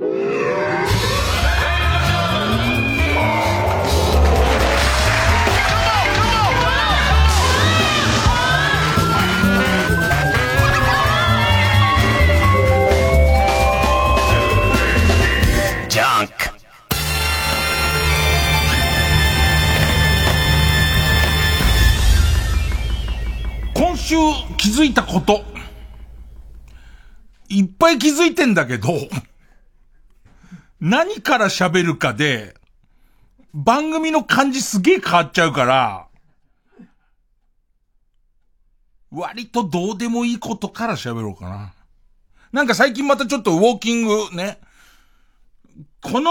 今週気づいたこと。いっぱい気づいてんだけど、何から喋るかで、番組の感じすげえ変わっちゃうから、割とどうでもいいことから喋ろうかな。なんか最近またちょっとウォーキングね。この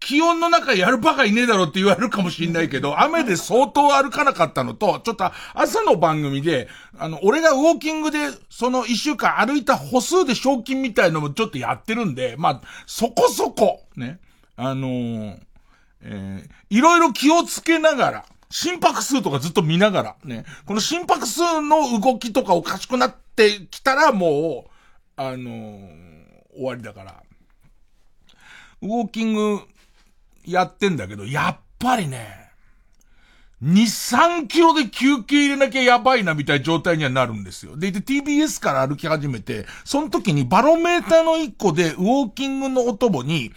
気温の中やるバカいねえだろって言われるかもしんないけど、雨で相当歩かなかったのと、ちょっと朝の番組で、あの、俺がウォーキングで、その一週間歩いた歩数で賞金みたいのもちょっとやってるんで、まあ、そこそこ、ね、あのー、えー、いろいろ気をつけながら、心拍数とかずっと見ながら、ね、この心拍数の動きとかおかしくなってきたらもう、あのー、終わりだから、ウォーキングやってんだけど、やっぱりね、2、3キロで休憩入れなきゃやばいなみたいな状態にはなるんですよ。で、で、TBS から歩き始めて、その時にバロメーターの1個でウォーキングのお供に、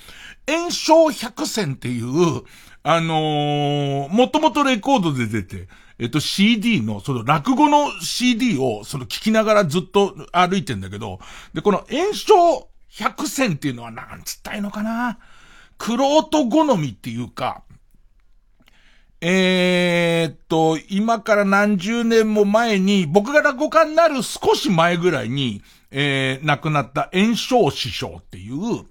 炎症百選っていう、あのー、もともとレコードで出て、えっと CD の、その落語の CD をその聞きながらずっと歩いてんだけど、で、この炎症百選っていうのはなんつったいのかな？クロート好みっていうか、えー、っと、今から何十年も前に、僕が落語家になる少し前ぐらいに、えー、亡くなった炎章師匠っていう、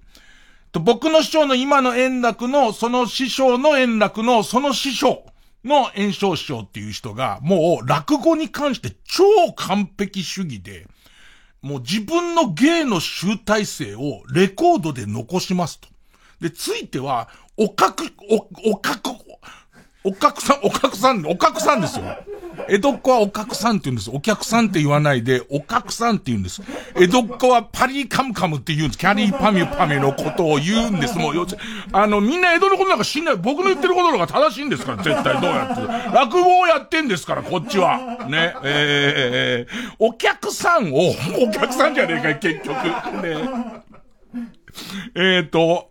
と僕の師匠の今の円楽の、その師匠の円楽の、その師匠の炎章師匠っていう人が、もう落語に関して超完璧主義で、もう自分の芸の集大成をレコードで残しますと。で、ついては、おかく、お、おかく、お客さん、お客さん、お客さんですよ。江戸っ子はお客さんって言うんです。お客さんって言わないで、お客さんって言うんです。江戸っ子はパリーカムカムって言うんです。キャリーパミュパミュのことを言うんです。もう、あの、みんな江戸のことなんか知んない。僕の言ってることの方が正しいんですから、絶対どうやって。落語をやってんですから、こっちは。ね。えー、お客さんを、お客さんじゃねえか結局。ね。えっ、ー、と、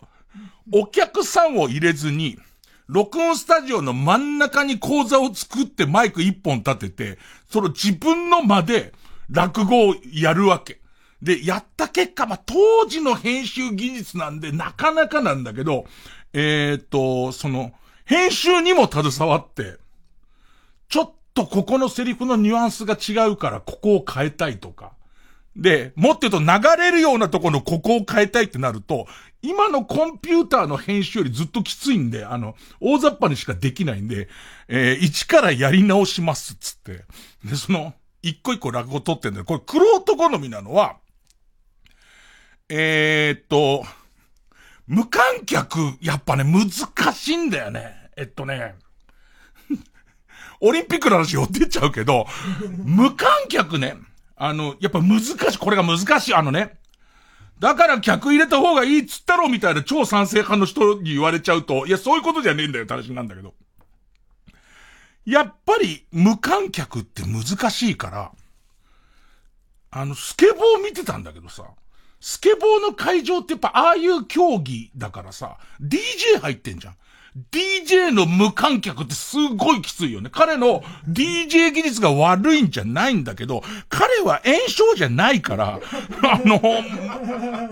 お客さんを入れずに、録音スタジオの真ん中に講座を作ってマイク一本立てて、その自分の間で落語をやるわけ。で、やった結果、まあ、当時の編集技術なんでなかなかなんだけど、えっ、ー、と、その、編集にも携わって、ちょっとここのセリフのニュアンスが違うからここを変えたいとか。で、もっと言うと流れるようなところのここを変えたいってなると、今のコンピューターの編集よりずっときついんで、あの、大雑把にしかできないんで、えー、一からやり直しますつって。で、その、一個一個落語取ってんだよ。これ、クロート好みなのは、えー、っと、無観客、やっぱね、難しいんだよね。えっとね、オリンピックの話寄ってっちゃうけど、無観客ね、あの、やっぱ難しい、これが難しい、あのね、だから客入れた方がいいっつったろみたいな超賛成派の人に言われちゃうと、いや、そういうことじゃねえんだよ正しいなんだけど。やっぱり無観客って難しいから、あの、スケボー見てたんだけどさ、スケボーの会場ってやっぱああいう競技だからさ、DJ 入ってんじゃん。DJ の無観客ってすごいきついよね。彼の DJ 技術が悪いんじゃないんだけど、彼は炎症じゃないから、あの、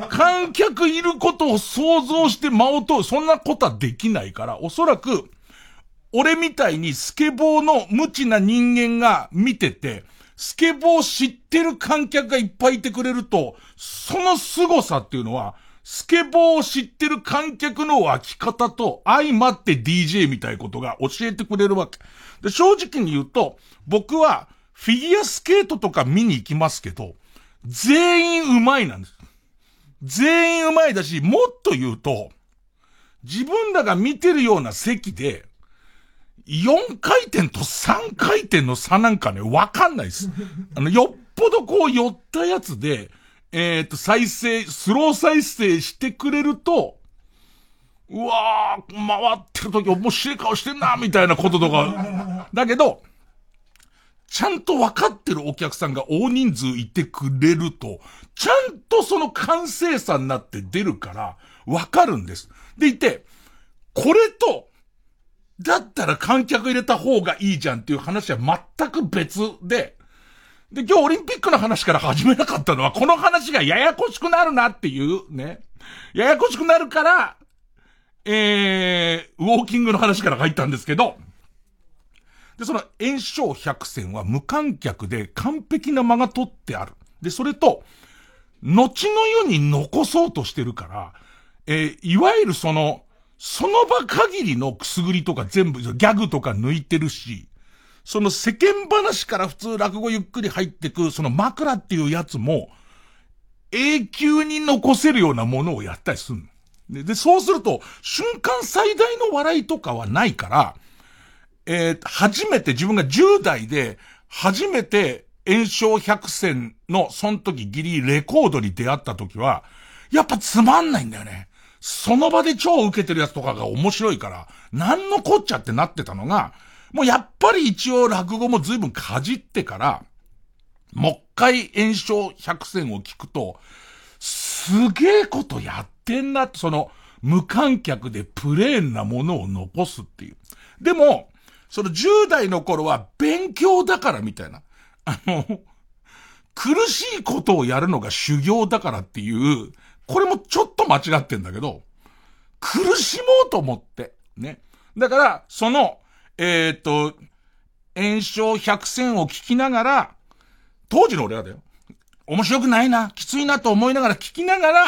観客いることを想像して間を通る、そんなことはできないから、おそらく、俺みたいにスケボーの無知な人間が見てて、スケボー知ってる観客がいっぱいいてくれると、その凄さっていうのは、スケボーを知ってる観客の湧き方と相まって DJ みたいことが教えてくれるわけ。で、正直に言うと、僕はフィギュアスケートとか見に行きますけど、全員上手いなんです。全員上手いだし、もっと言うと、自分らが見てるような席で、4回転と3回転の差なんかね、わかんないです。あの、よっぽどこう寄ったやつで、えっ、と、再生、スロー再生してくれると、うわー、回ってる時面白い顔してんな、みたいなこととか。だけど、ちゃんと分かってるお客さんが大人数いてくれると、ちゃんとその完成さになって出るから、分かるんです。でいて、これと、だったら観客入れた方がいいじゃんっていう話は全く別で、で、今日オリンピックの話から始めなかったのは、この話がややこしくなるなっていう、ね。ややこしくなるから、えー、ウォーキングの話から入ったんですけど、で、その炎症百選は無観客で完璧な間が取ってある。で、それと、後の世に残そうとしてるから、えー、いわゆるその、その場限りのくすぐりとか全部、ギャグとか抜いてるし、その世間話から普通落語ゆっくり入ってく、その枕っていうやつも、永久に残せるようなものをやったりするでで、そうすると、瞬間最大の笑いとかはないから、えー、初めて自分が10代で、初めて炎症百選の、その時ギリレコードに出会った時は、やっぱつまんないんだよね。その場で超受けてるやつとかが面白いから、なんのこっちゃってなってたのが、もうやっぱり一応落語も随分かじってから、もう一回炎症百選を聞くと、すげえことやってんなって、その、無観客でプレーンなものを残すっていう。でも、その10代の頃は勉強だからみたいな。あの、苦しいことをやるのが修行だからっていう、これもちょっと間違ってんだけど、苦しもうと思って、ね。だから、その、えっ、ー、と、炎症百戦を聞きながら、当時の俺はだよ。面白くないな、きついなと思いながら聞きながら、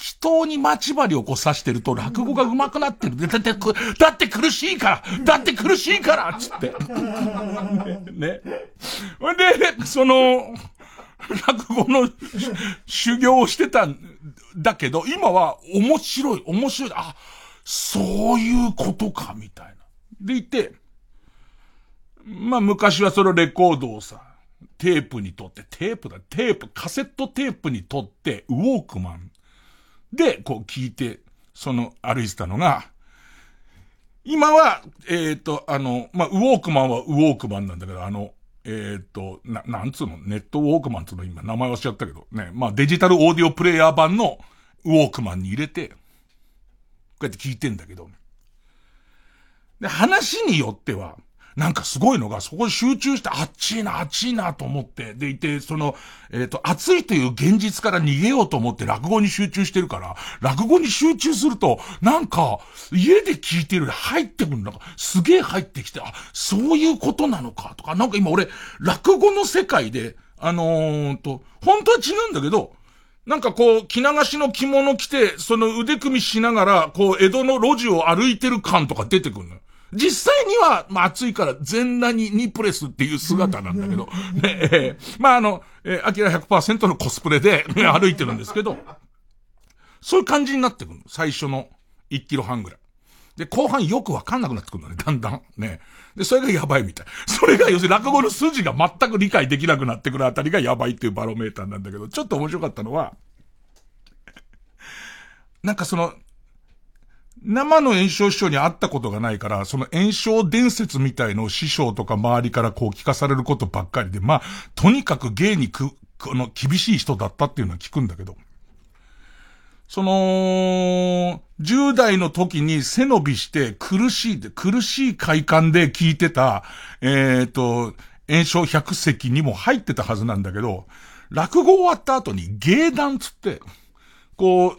祈祷に待ち針をこう刺してると落語が上手くなってる。だって、だって苦しいからだって苦しいからつって。ね。ほんで、その、落語の修行をしてたんだけど、今は面白い、面白い。あ、そういうことか、みたいな。でいて、まあ昔はそのレコードをさ、テープに撮って、テープだ、テープ、カセットテープに撮って、ウォークマン。で、こう聞いて、その歩いてたのが、今は、えっ、ー、と、あの、まあ、ウォークマンはウォークマンなんだけど、あの、えっ、ー、と、な、なんつうの、ネットウォークマンつうの今名前忘れちゃったけど、ね、まあ、デジタルオーディオプレイヤー版のウォークマンに入れて、こうやって聞いてんだけど、で、話によっては、なんかすごいのが、そこに集中して、あっちいな、あっちいなと思って、でいて、その、えっ、ー、と、暑いという現実から逃げようと思って落語に集中してるから、落語に集中すると、なんか、家で聞いてるより入ってくるんかすげえ入ってきて、あ、そういうことなのか、とか、なんか今俺、落語の世界で、あのー、と、本当は違うんだけど、なんかこう、着流しの着物着て、その腕組みしながら、こう、江戸の路地を歩いてる感とか出てくるのよ。実際には、まあ、暑いから全裸にニプレスっていう姿なんだけど、ね、えー、まあ、あの、えー、アキラ100%のコスプレで、ね、歩いてるんですけど、そういう感じになってくる最初の1キロ半ぐらい。で、後半よくわかんなくなってくるのね、だんだん。ね。で、それがやばいみたい。それが要するに落語の筋が全く理解できなくなってくるあたりがやばいっていうバロメーターなんだけど、ちょっと面白かったのは、なんかその、生の炎症師匠に会ったことがないから、その炎症伝説みたいのを師匠とか周りからこう聞かされることばっかりで、まあ、とにかく芸にく、この厳しい人だったっていうのは聞くんだけど、その、10代の時に背伸びして苦しい、苦しい快感で聞いてた、えっ、ー、と、炎症百席にも入ってたはずなんだけど、落語終わった後に芸談つって、こう、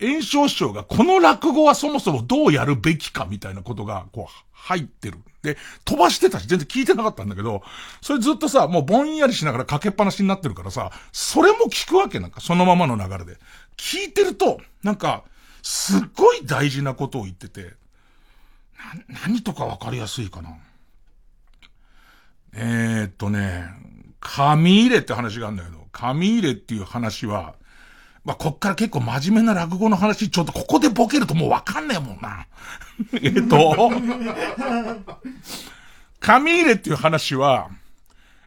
炎症師匠がこの落語はそもそもどうやるべきかみたいなことが、こう、入ってる。で、飛ばしてたし、全然聞いてなかったんだけど、それずっとさ、もうぼんやりしながらかけっぱなしになってるからさ、それも聞くわけなんか、そのままの流れで。聞いてると、なんか、すっごい大事なことを言ってて、な、何とかわかりやすいかな。えー、っとね、紙入れって話があるんだけど、紙入れっていう話は、まあ、こっから結構真面目な落語の話、ちょっとここでボケるともうわかんねえもんな。えっと、紙入れっていう話は、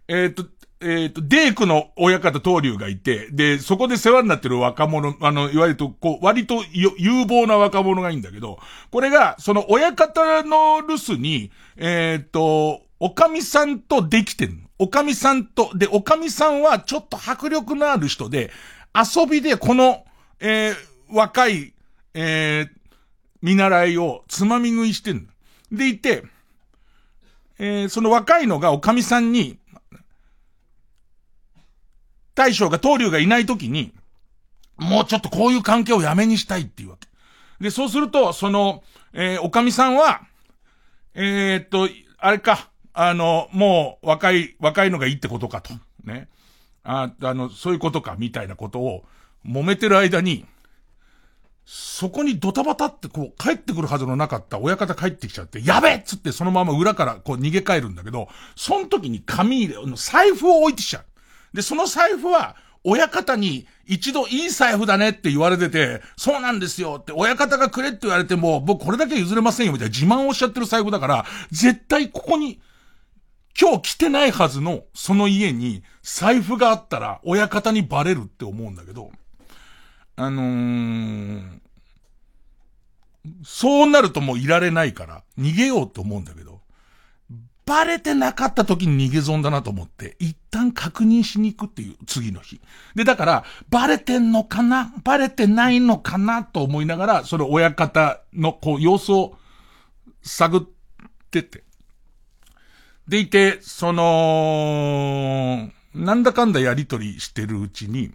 えっ、と、えっ、と、デークの親方東流がいて、で、そこで世話になってる若者、あの、いわゆると、こう、割と有望な若者がいいんだけど、これが、その親方の留守に、えっ、ー、と、おかみさんとできてるの。おかみさんと、で、おかみさんはちょっと迫力のある人で、遊びでこの、えー、若い、えー、見習いをつまみ食いしてんの。でいて、えー、その若いのがおかみさんに、大将が東流がいない時に、もうちょっとこういう関係をやめにしたいっていうわけ。で、そうすると、その、えー、おかみさんは、えー、っと、あれか、あの、もう若い、若いのがいいってことかと。ね。あ、あの、そういうことか、みたいなことを、揉めてる間に、そこにドタバタってこう帰ってくるはずのなかった親方帰ってきちゃって、やべっつってそのまま裏からこう逃げ帰るんだけど、その時に紙入れ、財布を置いてきちゃう。で、その財布は、親方に一度いい財布だねって言われてて、そうなんですよって親方がくれって言われても、僕これだけ譲れませんよみたいな自慢をしちゃってる財布だから、絶対ここに、今日来てないはずのその家に財布があったら親方にバレるって思うんだけど、あのー、そうなるともういられないから、逃げようと思うんだけど、バレてなかった時に逃げ損だなと思って、一旦確認しに行くっていう、次の日。で、だから、バレてんのかな？バレてないのかな？と思いながら、その親方の、こう、様子を探ってて。でいて、その、なんだかんだやりとりしてるうちに、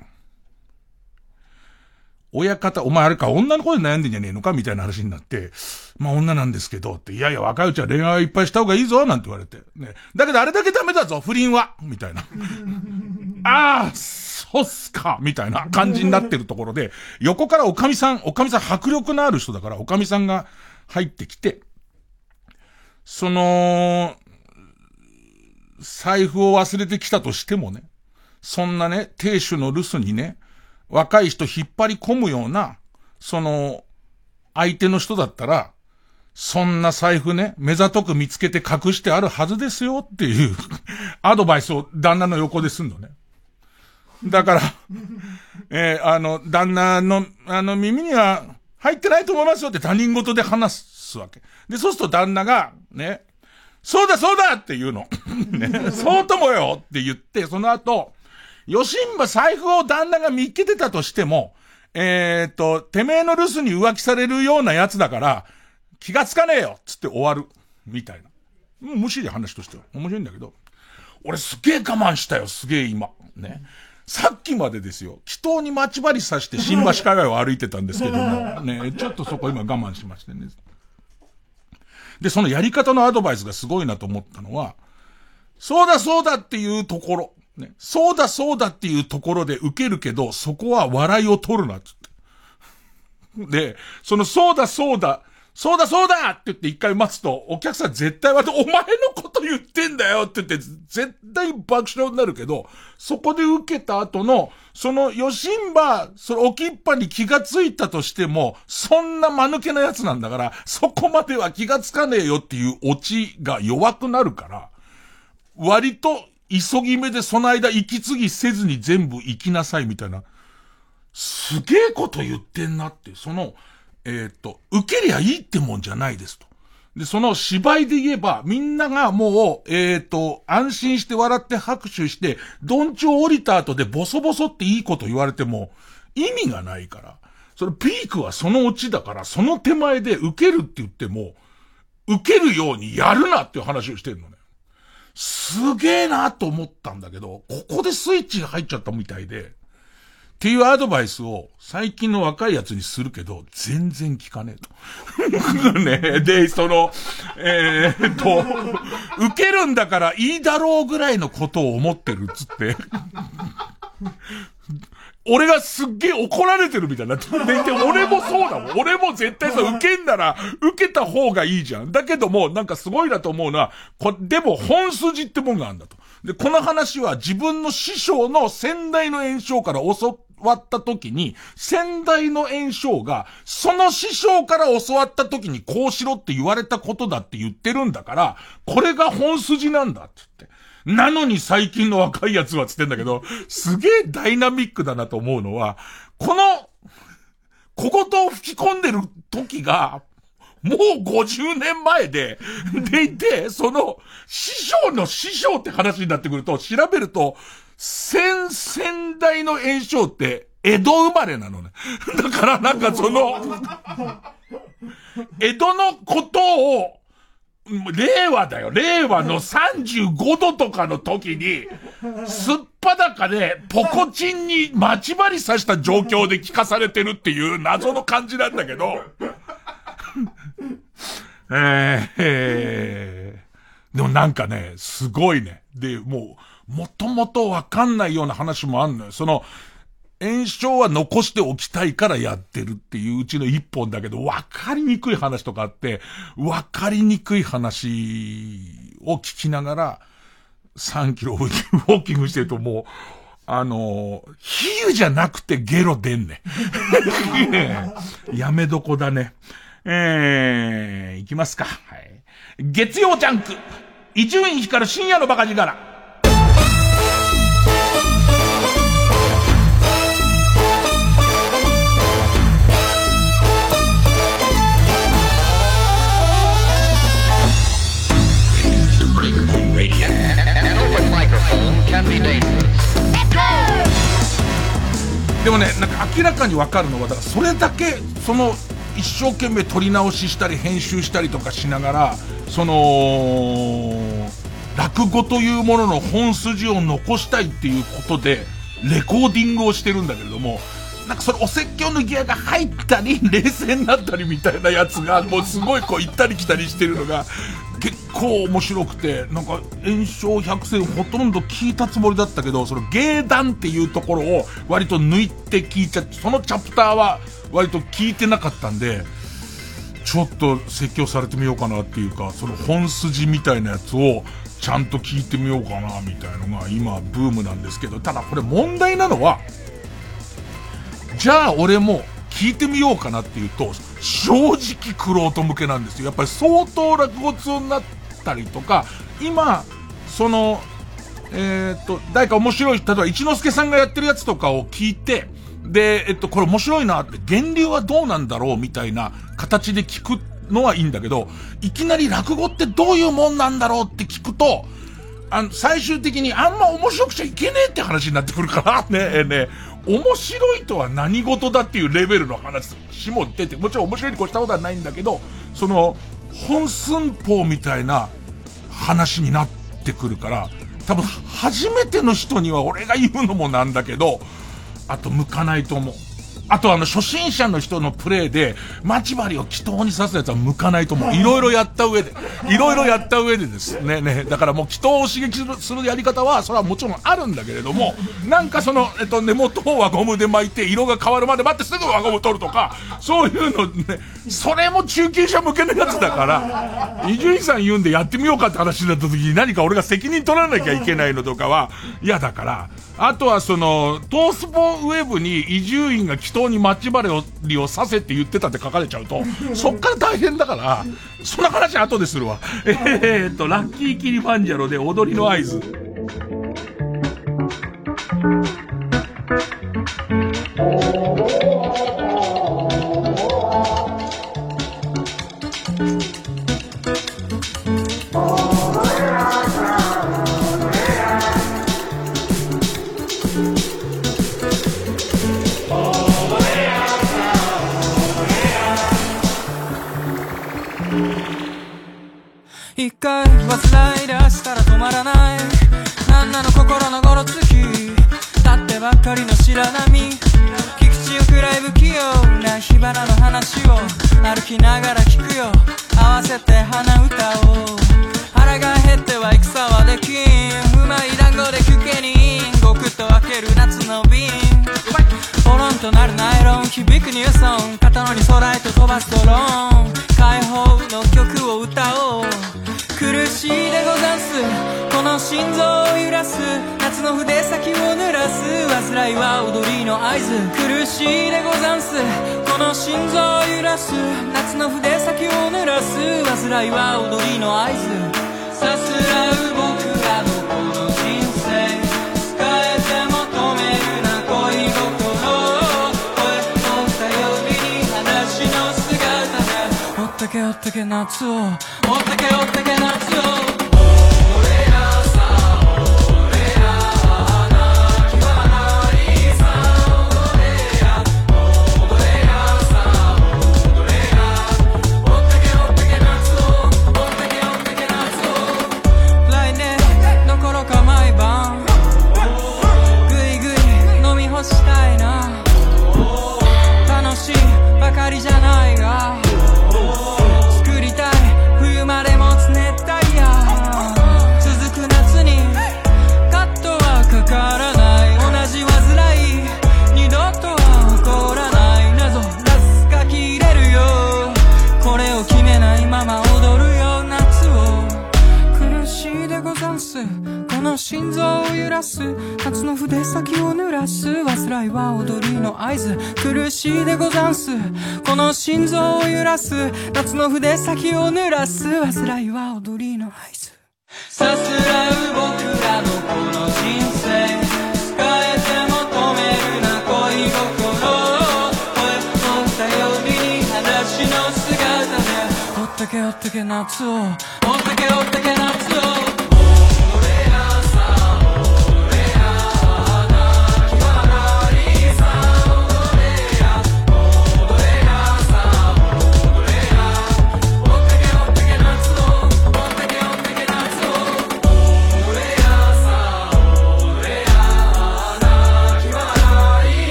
親方、お前あれか、女の子で悩んでんじゃねえのかみたいな話になって、まあ女なんですけど、って、いやいや、若いうちは恋愛いっぱいした方がいいぞ、なんて言われて。ね。だけどあれだけダメだぞ、不倫はみたいな。ああ、そうっすかみたいな感じになってるところで、横からおかみさん、おかみさん迫力のある人だから、おかみさんが入ってきて、その、財布を忘れてきたとしてもね、そんなね、亭主の留守にね、若い人引っ張り込むような、その、相手の人だったら、そんな財布ね、目ざとく見つけて隠してあるはずですよっていう アドバイスを旦那の横ですんのね。だから、えー、あの、旦那の、あの、耳には入ってないと思いますよって他人事で話すわけ。で、そうすると旦那が、ね、そうだそうだって言うの。ね、そうともよって言って、その後、吉んば財布を旦那が見っけてたとしても、えっ、と、てめえの留守に浮気されるようなやつだから、気がつかねえよつって終わる。みたいな。もう無視で話としては。面白いんだけど。俺すげえ我慢したよ、すげえ今。ね。さっきまでですよ、祈祷に待ち針さして新橋海外を歩いてたんですけども、ね、ちょっとそこ今我慢しましてね。で、そのやり方のアドバイスがすごいなと思ったのは、そうだそうだっていうところ。ね。そうだそうだっていうところで受けるけど、そこは笑いを取るな、つって。で、そのそうだそうだ、そうだそうだって言って一回待つと、お客さん絶対は、お前のこと言ってんだよって言って、絶対爆笑になるけど、そこで受けた後の、その、よしんば、その置きっぱに気がついたとしても、そんな間抜けなやつなんだから、そこまでは気がつかねえよっていうオチが弱くなるから、割と急ぎ目でその間息継ぎせずに全部行きなさいみたいな、すげえこと言ってんなって、その、えっ、と、受けりゃいいってもんじゃないですと。で、その芝居で言えば、みんながもう、えっ、と、安心して笑って拍手して、どんちょ降りた後でボソボソっていいこと言われても、意味がないから。それピークはそのオチだから、その手前で受けるって言っても、受けるようにやるなっていう話をしてるのね。すげえなと思ったんだけど、ここでスイッチが入っちゃったみたいで、っていうアドバイスを最近の若いやつにするけど、全然聞かねえと。ねで、その、えー、っと、受けるんだからいいだろうぐらいのことを思ってるっつって。俺がすっげえ怒られてるみたいになって。俺もそうだもん。俺も絶対さ、受けんなら、受けた方がいいじゃん。だけども、なんかすごいなと思うのは、こでも本筋ってもんがあるんだと。で、この話は自分の師匠の先代の炎症から教わった時に、先代の炎症が、その師匠から教わった時にこうしろって言われたことだって言ってるんだから、これが本筋なんだって言って。なのに最近の若いやつはつってんだけど、すげえダイナミックだなと思うのは、この、小言を吹き込んでる時が、もう50年前で、でいて、その、師匠の師匠って話になってくると、調べると、先々代の炎症って、江戸生まれなのね。だからなんかその、江戸のことを、令和だよ。令和の35度とかの時に、すっぱだかで、ポコチンに待ち針刺した状況で聞かされてるっていう謎の感じなんだけど、えー、え、でもなんかね、すごいね。で、もう、もともとわかんないような話もあんのよ。その、炎症は残しておきたいからやってるっていううちの一本だけど、わかりにくい話とかあって、わかりにくい話を聞きながら、3キロウォーキングしてるともう、あの、比喩じゃなくてゲロ出んね。やめどこだね。えー、いきますか。はい。月曜ジャンク。伊集院光る深夜のバカ力。でもね、なんか明らかにわかるのは、だからそれだけ、その一生懸命撮り直ししたり編集したりとかしながら、その、落語というものの本筋を残したいっていうことで、レコーディングをしてるんだけれども、なんかそれお説教のギアが入ったり、冷静になったりみたいなやつが、もうすごいこう行ったり来たりしてるのが、結構面白くて、なんか炎症百選ほとんど聞いたつもりだったけど、その芸談っていうところを割と抜いて聞いちゃって、そのチャプターは割と聞いてなかったんで、ちょっと説教されてみようかなっていうか、その本筋みたいなやつをちゃんと聞いてみようかなみたいのが今ブームなんですけど、ただこれ問題なのは、じゃあ俺も聞いてみようかなっていうと、正直クロート向けなんですよ。やっぱり相当落語通になったりとか、今、その、えー、っと、誰か面白い、例えば一之輔さんがやってるやつとかを聞いて、で、えっと、これ面白いなって、源流はどうなんだろうみたいな形で聞くのはいいんだけど、いきなり落語ってどういうもんなんだろうって聞くと、あの、最終的にあんま面白くちゃいけねえって話になってくるから ねえ、ね、面白いとは何事だっていうレベルの話も出て、もちろん面白いに越したことはないんだけど、その、本寸法みたいな話になってくるから、多分初めての人には俺が言うのもなんだけど、あと向かないと思う。あとあの、初心者の人のプレイで、待ち針を祈祷に刺すやつは向かないと思う。いろいろやった上で、いろいろやった上でですね、ね、だからもう祈祷を刺激するやり方は、それはもちろんあるんだけれども、なんかその、えっと、根元を輪ゴムで巻いて、色が変わるまで待ってすぐ輪ゴム取るとか、そういうのね、それも中級者向けのやつだから、伊集院さん言うんでやってみようかって話になった時に何か俺が責任取らなきゃいけないのとかは嫌だから、あとはその、トースポウェブに伊集院が祈祷に待ち針をさせって言ってたって書かれちゃうと、そっから大変だから、そんな話後でするわ。えー、っと、ラッキーキリファンジャロで踊りの合図。一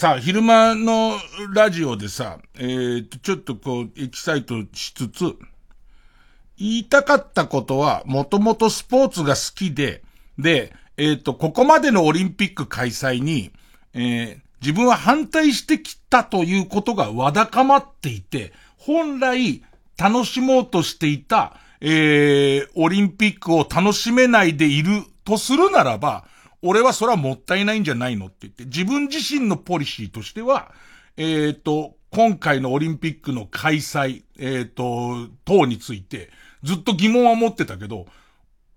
さ、昼間のラジオでさ、えー、と、ちょっとこう、エキサイトしつつ、言いたかったことは、もともとスポーツが好きで、で、えっ、と、ここまでのオリンピック開催に、えー、自分は反対してきたということがわだかまっていて、本来楽しもうとしていた、えー、オリンピックを楽しめないでいるとするならば、俺はそれはもったいないんじゃないのって言って、自分自身のポリシーとしては、えっ、ー、と、今回のオリンピックの開催、えっ、ー、と、等について、ずっと疑問は持ってたけど、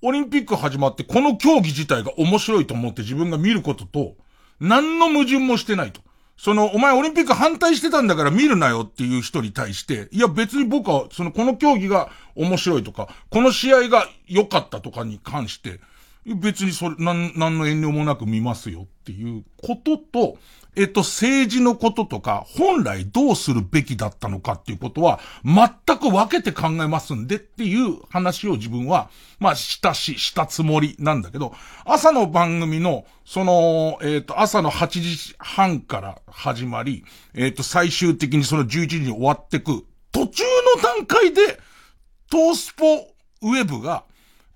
オリンピック始まってこの競技自体が面白いと思って自分が見ることと、何の矛盾もしてないと。その、お前オリンピック反対してたんだから見るなよっていう人に対して、いや別に僕は、その、この競技が面白いとか、この試合が良かったとかに関して、別にそれ、なん、なんの遠慮もなく見ますよっていうことと、えっと、政治のこととか、本来どうするべきだったのかっていうことは、全く分けて考えますんでっていう話を自分は、まあ、したし、したつもりなんだけど、朝の番組の、その、えっ、と、朝の8時半から始まり、えっ、と、最終的にその11時に終わってく、途中の段階で、トースポウェブが、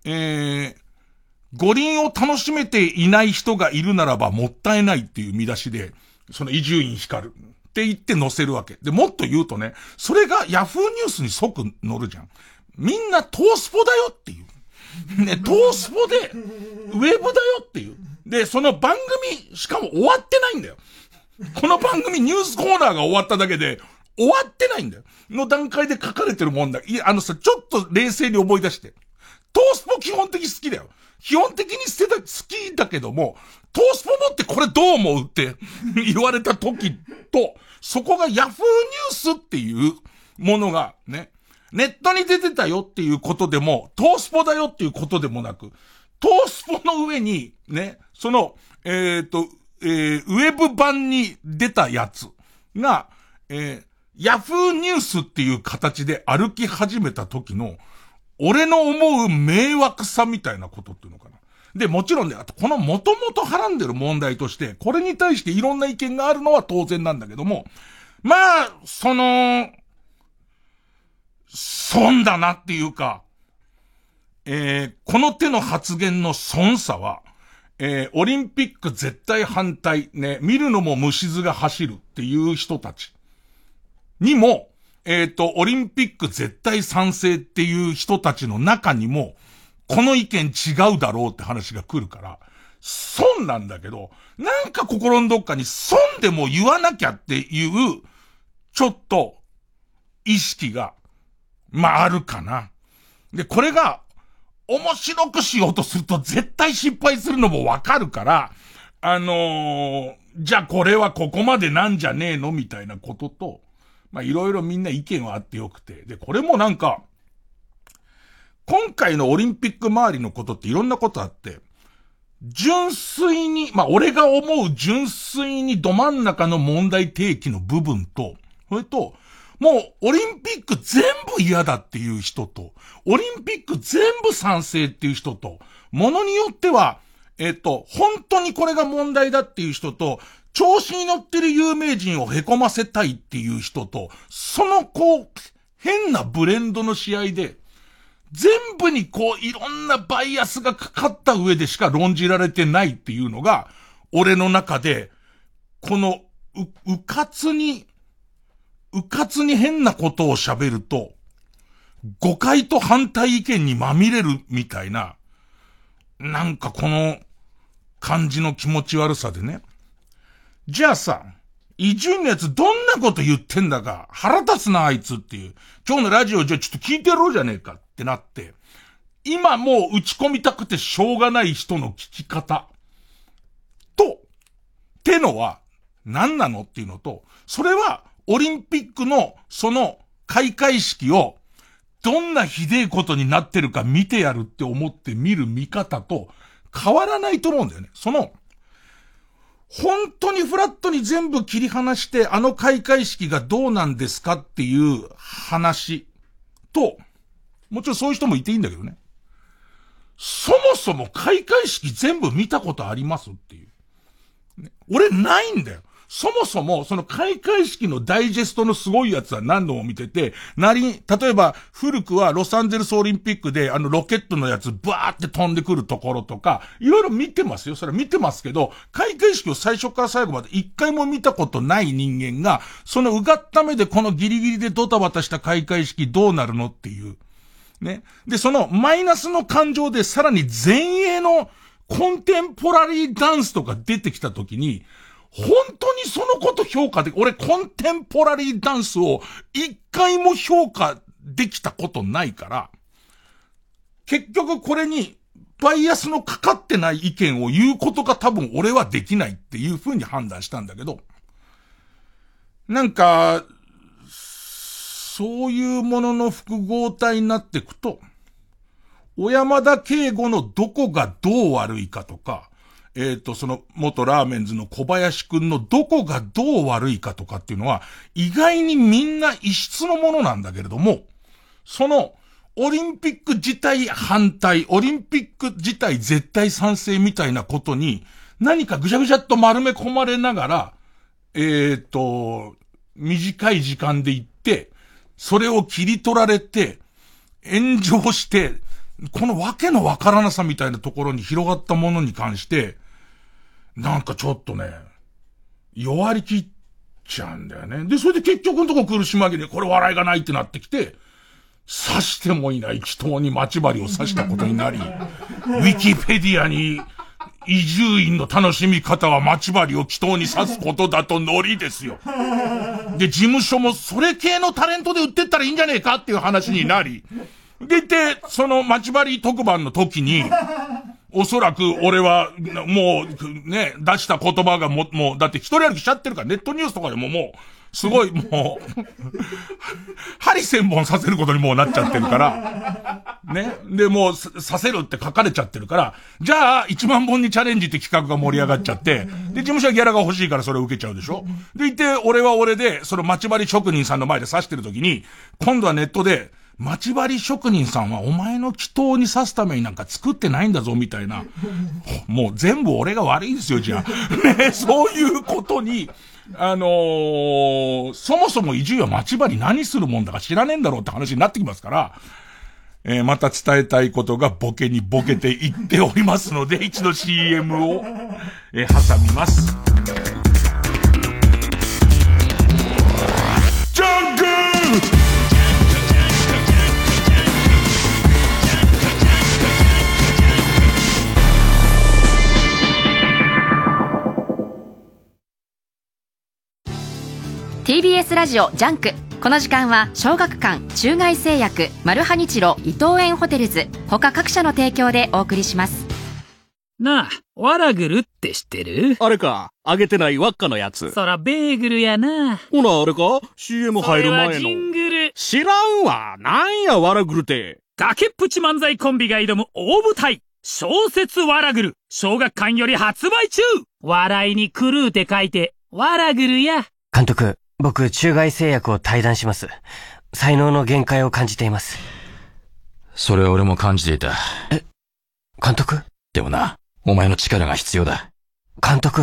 えー、五輪を楽しめていない人がいるならばもったいないっていう見出しで、その伊集院光るって言って載せるわけ。で、もっと言うとね、それがヤフーニュースに即載るじゃん。みんなトースポだよっていう。ね、トースポで、ウェブだよっていう。で、その番組、しかも終わってないんだよ。この番組ニュースコーナーが終わっただけで、終わってないんだよ。の段階で書かれてるもんだ。いや、あのさ、ちょっと冷静に思い出して。トースポ基本的好きだよ。基本的に捨てた、好きだけども、トースポ持ってこれどう思うって 言われた時と、そこがヤフーニュースっていうものがね、ネットに出てたよっていうことでも、トースポだよっていうことでもなく、トースポの上に、ね、その、えっ、ー、と、えー、ウェブ版に出たやつが、えー、ヤフーニュースっていう形で歩き始めた時の、俺の思う迷惑さみたいなことっていうのかな。で、もちろんね、あとこの元々はらんでる問題として、これに対していろんな意見があるのは当然なんだけども、まあ、その、損だなっていうか、えー、この手の発言の損さは、えー、オリンピック絶対反対、ね、見るのも虫図が走るっていう人たちにも、えっ、ー、と、オリンピック絶対賛成っていう人たちの中にも、この意見違うだろうって話が来るから、損なんだけど、なんか心のどっかに損でも言わなきゃっていう、ちょっと、意識が、まあ、あるかな。で、これが、面白くしようとすると絶対失敗するのもわかるから、あのー、じゃあこれはここまでなんじゃねえの？みたいなことと、まあいろいろみんな意見はあってよくて。で、これもなんか、今回のオリンピック周りのことっていろんなことあって、純粋に、まあ、俺が思う純粋にど真ん中の問題提起の部分と、それと、もう、オリンピック全部嫌だっていう人と、オリンピック全部賛成っていう人と、ものによっては、えっと、本当にこれが問題だっていう人と、調子に乗ってる有名人を凹ませたいっていう人と、そのこう、変なブレンドの試合で、全部にこういろんなバイアスがかかった上でしか論じられてないっていうのが、俺の中で、この、う、うかつに、うかつに変なことを喋ると、誤解と反対意見にまみれるみたいな、なんかこの感じの気持ち悪さでね。じゃあさ、伊集院のやつどんなこと言ってんだか腹立つなあいつっていう。今日のラジオじゃちょっと聞いてやろうじゃねえかってなって、今もう打ち込みたくてしょうがない人の聞き方。と、ってのは何なのっていうのと、それはオリンピックのその開会式をどんなひでえことになってるか見てやるって思って見る見方と変わらないと思うんだよね。その、本当にフラットに全部切り離して、あの開会式がどうなんですかっていう話と、もちろんそういう人もいていいんだけどね。そもそも開会式全部見たことありますっていう。俺ないんだよ。そもそも、その開会式のダイジェストのすごいやつは何度も見てて、なり、例えば、古くはロサンゼルスオリンピックで、あのロケットのやつ、バーって飛んでくるところとか、いろいろ見てますよ。それ見てますけど、開会式を最初から最後まで一回も見たことない人間が、そのうがった目でこのギリギリでドタバタした開会式どうなるのっていう。ね。で、そのマイナスの感情でさらに前衛のコンテンポラリーダンスとか出てきたときに、本当にそのこと評価で、俺コンテンポラリーダンスを一回も評価できたことないから、結局これにバイアスのかかってない意見を言うことが多分俺はできないっていう風に判断したんだけど、なんか、そういうものの複合体になっていくと、小山田敬吾のどこがどう悪いかとか、えっ、ー、と、その元ラーメンズの小林くんのどこがどう悪いかとかっていうのは、意外にみんな異質のものなんだけれども、その、オリンピック自体反対、オリンピック自体絶対賛成みたいなことに、何かぐちゃぐちゃっと丸め込まれながら、えっ、ー、と、短い時間で行って、それを切り取られて、炎上して、このわけのわからなさみたいなところに広がったものに関して、なんかちょっとね、弱りきっちゃうんだよね。で、それで結局のとこ苦し紛れ、これ笑いがないってなってきて、刺してもいない祈祷に待ち針を刺したことになり、ウィキペディアに、移住院の楽しみ方は待ち針を祈祷に刺すことだとノリですよ。で、事務所もそれ系のタレントで売ってったらいいんじゃねえかっていう話になり、でいて、その待ち針特番の時に、おそらく俺は、もう、ね、出した言葉がも、もう、だって一人歩きしちゃってるから、ネットニュースとかでももう、すごい もう針千本させることにもうなっちゃってるから、ね。で、もう、させるって書かれちゃってるから、じゃあ、一万本にチャレンジって企画が盛り上がっちゃって、で、事務所はギャラが欲しいからそれを受けちゃうでしょ？でいて、俺は俺で、その待ち針職人さんの前で刺してる時に、今度はネットで、待ち針職人さんはお前の祈祷に刺すためになんか作ってないんだぞ、みたいな。もう全部俺が悪いんですよ、じゃあ。ね、そういうことに、あのー、そもそも移住は待ち針何するもんだか知らねえんだろうって話になってきますから、えー、また伝えたいことがボケにボケていっておりますので、一度 CM を、えー、挟みます。TBS ラジオジャンクこの時間は小学館中外製薬マルハニチロ伊藤園ホテルズ他各社の提供でお送りしますなあ、ワラグルって知ってる？あれか、揚げてない輪っかのやつ。そらベーグルやな。ほな、あれか ?CM 入る前の。ジングル。知らんわ。なんや、ワラグルって。崖っぷち漫才コンビが挑む大舞台。小説ワラグル。小学館より発売中笑いに狂うて書いて、ワラグルや。監督、僕、中外製薬を退団します。才能の限界を感じています。それは俺も感じていた。え、監督？でもな、お前の力が必要だ。監督？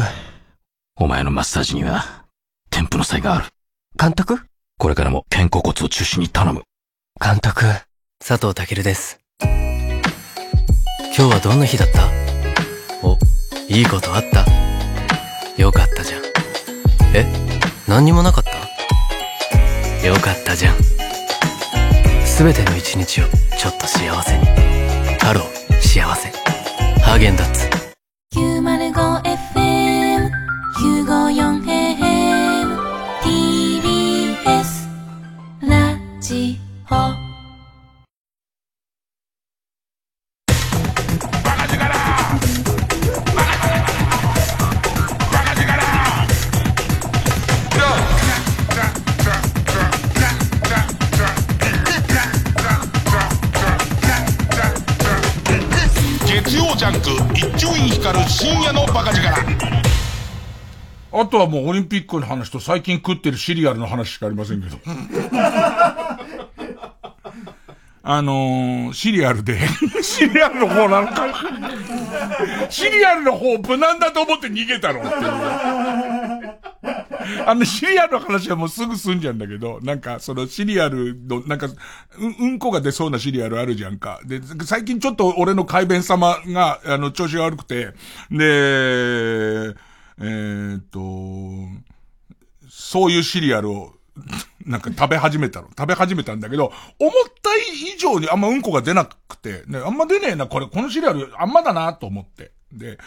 お前のマッサージには、添付の才がある。監督？これからも肩甲骨を中心に頼む。監督、佐藤健です。今日はどんな日だった？お、いいことあった？よかったじゃん。え？何にもなかった？よかったじゃん。すべての一日をちょっと幸せに。ハロー、幸せ。ハーゲンダッツ。905FM、954AM、TBS、ラジオ。深夜のバカ力。あとはもうオリンピックの話と最近食ってるシリアルの話しかありませんけど。あのー、シリアルでシリアルの方なんかシリアルの方無難だと思って逃げたのっていう。あの、シリアルの話はもうすぐ済んじゃうんだけど、なんか、そのシリアルの、なんか、うん、うんこが出そうなシリアルあるじゃんか。で、最近ちょっと俺の改弁様が、あの、調子が悪くて、で、えー、っと、そういうシリアルを、なんか食べ始めたの。食べ始めたんだけど、思った以上にあんまうんこが出なくて、ね、あんま出ねえな、これ、このシリアルあんまだなと思って。で、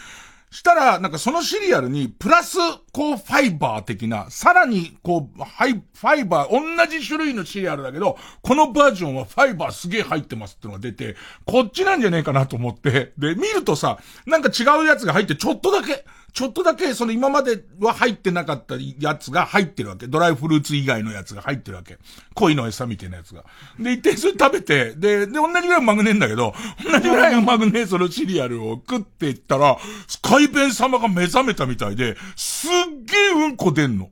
したら、なんかそのシリアルに、プラス、こう、ファイバー的な、さらに、こう、はい、ファイバー、同じ種類のシリアルだけど、このバージョンはファイバーすげえ入ってますってのが出て、こっちなんじゃねえかなと思って、で、見るとさ、なんか違うやつが入ってちょっとだけ、ちょっとだけその今までは入ってなかったやつが入ってるわけ。ドライフルーツ以外のやつが入ってるわけ。恋の餌みたいなやつが。で、一定それ食べて、で、で、同じぐらいのマグネーんだけど、同じぐらいのマグネーそのシリアルを食っていったら、スカイペン様が目覚めたみたいで、すっげえうんこ出んの。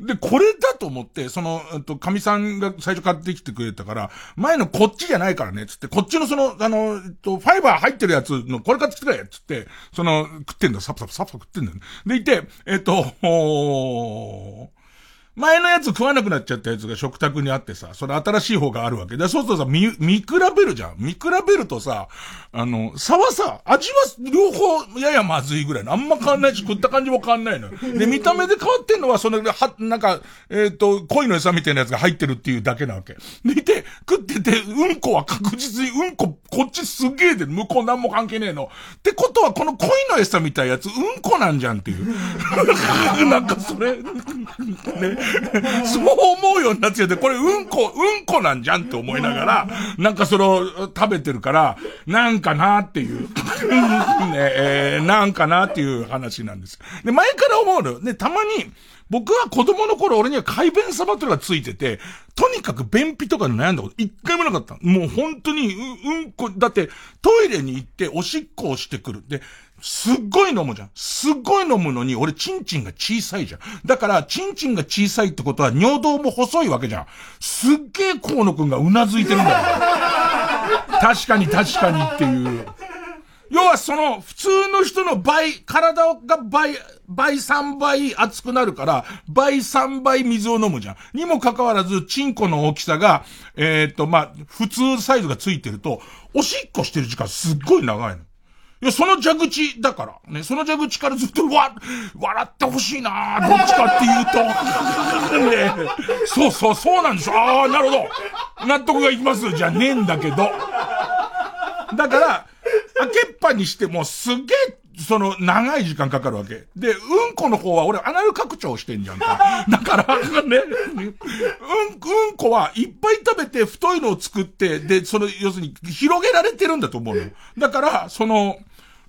で、これだと思って、その、えっと、神さんが最初買ってきてくれたから、前のこっちじゃないからね、つって、こっちのその、あの、えっと、ファイバー入ってるやつの、これ買ってきてくれ、つって、その、食ってんだ、サプサプサプサプ食ってんだよ、でいて、えっと、おー、前のやつ食わなくなっちゃったやつが食卓にあってさ、それ新しい方があるわけで、そうするとさ、見、見比べるじゃん。見比べるとさ、あの、差はさ、味は両方ややまずいぐらいの。あんま変わんないし、食った感じも変わんないのよ。で、見た目で変わってんのは、その、は、なんか、えっ、ー、と、恋の餌みたいなやつが入ってるっていうだけなわけ。でいて、食ってて、うんこは確実に、うんこ、こっちすげえで、向こうなんも関係ねえの。ってことは、この恋の餌みたいなやつ、うんこなんじゃんっていう。なんかそれ、ね。そう思うようになっちゃって、これうんこ、うんこなんじゃんって思いながら、なんかその、食べてるから、なんかなっていう、ね、えー、なんかなっていう話なんです。で、前から思うのよ。ね、たまに、僕は子供の頃俺には改便様というのがついてて、とにかく便秘とかで悩んだこと一回もなかった。もう本当にう、うんこ、だってトイレに行っておしっこをしてくる。で、すっごい飲むじゃん。すっごい飲むのに、俺、チンチンが小さいじゃん。だから、チンチンが小さいってことは、尿道も細いわけじゃん。すっげえ河野くんがうなずいてるんだよ。確かに確かにっていう。要はその、普通の人の倍、体が倍、倍3倍熱くなるから、倍3倍水を飲むじゃん。にもかかわらず、チンコの大きさが、えっ、ー、と、まあ、普通サイズがついてると、おしっこしてる時間すっごい長いの。いや、その蛇口だから。ね、その蛇口からずっと、わ、笑ってほしいなどっちかっていうと。ね、そうそう、そうなんでしょ。ああ、なるほど。納得がいきます。じゃねえんだけど。だから、開けっぱにしてもすげえ、その、長い時間かかるわけ。で、うんこの方は俺アナル拡張してんじゃんか。だから、ね、うん、うんこはいっぱい食べて太いのを作って、で、その、要するに広げられてるんだと思うの。だから、その、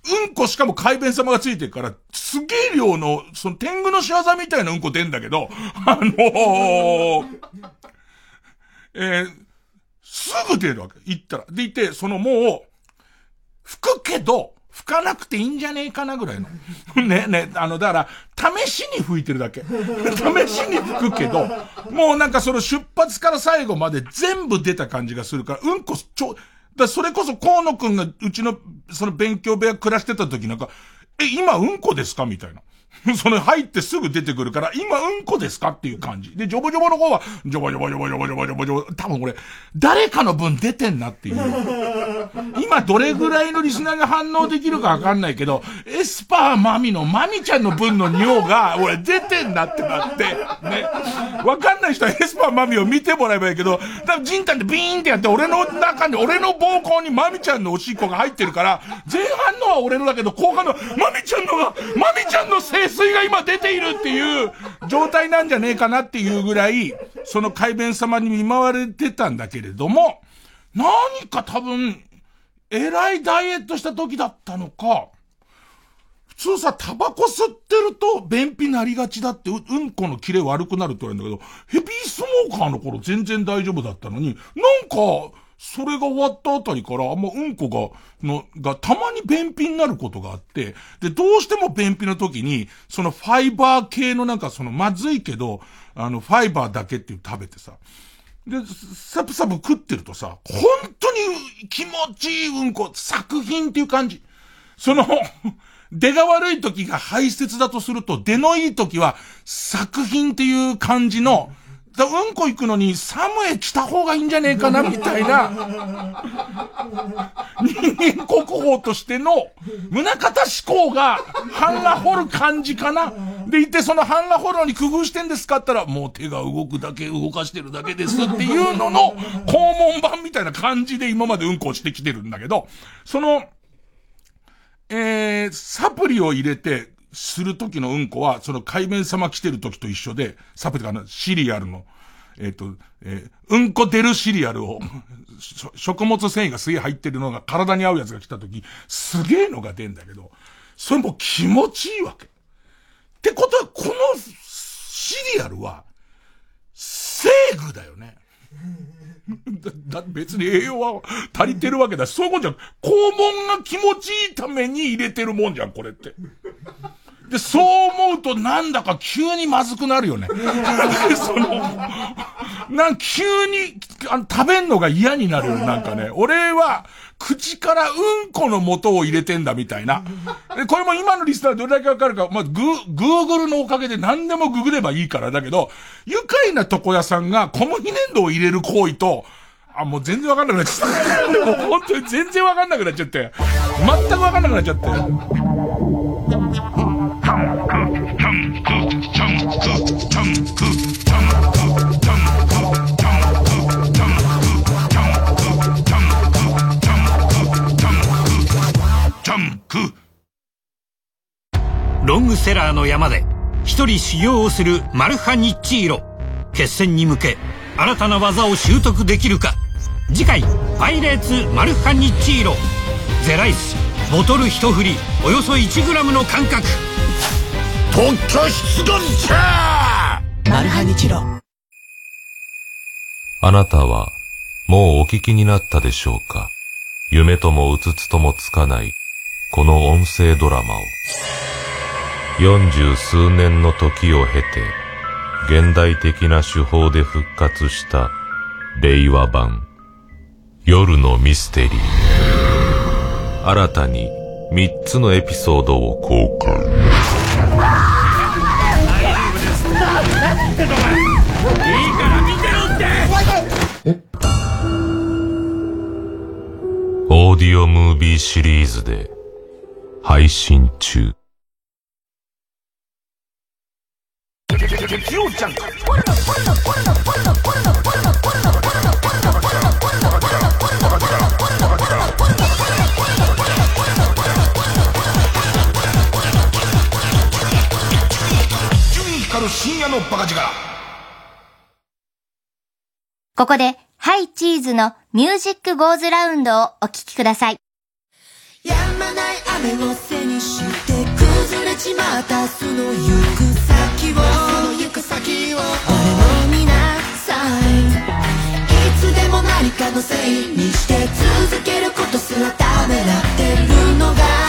うんこしかも海弁様がついてるから、すげえ量の、その天狗の仕業みたいなうんこ出んだけど、あのー、えー、すぐ出るわけ。行ったら。でいて、そのもう、吹くけど、吹かなくていいんじゃねえかなぐらいの。ね、ね、あの、だから、試しに吹いてるだけ。試しに吹くけど、もうなんかその出発から最後まで全部出た感じがするから、うんこ、ちょ、だそれこそ河野くんがうちの、その勉強部屋暮らしてた時なんか、え、今うんこですか？みたいな。その入ってすぐ出てくるから、今うんこですかっていう感じ。で、ジョボジョボの方は、ジョボジョボジョボジョボジョボジョボジョボ、多分これ、誰かの分出てんなっていう。今どれぐらいのリスナーが反応できるかわかんないけど、エスパー魔美の魔美ちゃんの分の尿が、俺出てんなってなって、ね。わかんない人はエスパー魔美を見てもらえばいいけど、多分ジンタンでビーンってやって、俺の中に、俺の膀胱に魔美ちゃんのおしっこが入ってるから、前半のは俺のだけど、後半のマミちゃんのが、マミちゃんのせい水が今出ているっていう状態なんじゃねえかなっていうぐらい、その海弁様に見舞われてたんだけれども、何か多分、えらいダイエットした時だったのか、普通さ、タバコ吸ってると便秘なりがちだってう、うんこのキレ悪くなるって言われるんだけど、ヘビースモーカーの頃全然大丈夫だったのに、なんか、それが終わったあたりから、あんまうんこが、の、がたまに便秘になることがあって、で、どうしても便秘の時に、そのファイバー系のなんかそのまずいけど、あの、ファイバーだけっていう食べてさ、で、サプサプ食ってるとさ、本当に気持ちいいうんこ、作品っていう感じ。その、出が悪い時が排泄だとすると、出のいい時は作品っていう感じの、だうんこ行くのにサムへ来た方がいいんじゃねえかな、みたいな、人間国宝としての、胸方思考が、版が掘る感じかな。でいて、その版が掘るのに工夫してんですかったら、もう手が動くだけ、動かしてるだけですっていうのの、肛門版みたいな感じで今までうんこをしてきてるんだけど、その、えー、サプリを入れて、する時のうんこは、その海面様来てる時と一緒で、サプリかな、シリアルの、えっ、ー、と、えー、うんこ出るシリアルを、食物繊維がすげえ入ってるのが体に合うやつが来た時、すげえのが出んだけど、それも気持ちいいわけ。ってことは、このシリアルは、セーグだよね。だ、だ別に栄養は足りてるわけだし、そういうもんじゃん。肛門が気持ちいいために入れてるもんじゃん、これって。で、そう思うとなんだか急にまずくなるよね。その、なん急にあの食べんのが嫌になるよ、なんかね。俺は、口からうんこの素を入れてんだみたいな。で、これも今のリスナーどれだけわかるか、まあ、グ、グーグルのおかげで何でもググればいいからだけど、愉快な床屋さんが小麦粘土を入れる行為と、あ、もう全然わかんなくなっちゃった。もう本当に全然わかんなくなっちゃって。全くわかんなくなっちゃって。ロングセラーの山で一人修行をするマルハニッチーロ。決戦に向け新たな技を習得できるか。次回「パイレーツマルハニッチーロ」ゼライスボトル一振り。およそ 1g の感覚特許出願者。マルハニチロ。あなたはもうお聞きになったでしょうか？夢ともうつつともつかないこの音声ドラマを。四十数年の時を経て現代的な手法で復活した令和版夜のミステリー。新たに三つのエピソードを公開ってんのかいいから見てろって。え？オーディオムービーシリーズで配信中「ジオちゃん」る深夜のバカ力。ここで、ハイチーズのミュージックゴーズラウンドをお聴きください。やまない雨を背にして崩れちまったその行く先を行く先を俺の見なさいいつでも何かのせいにして続けることすらためらってるのが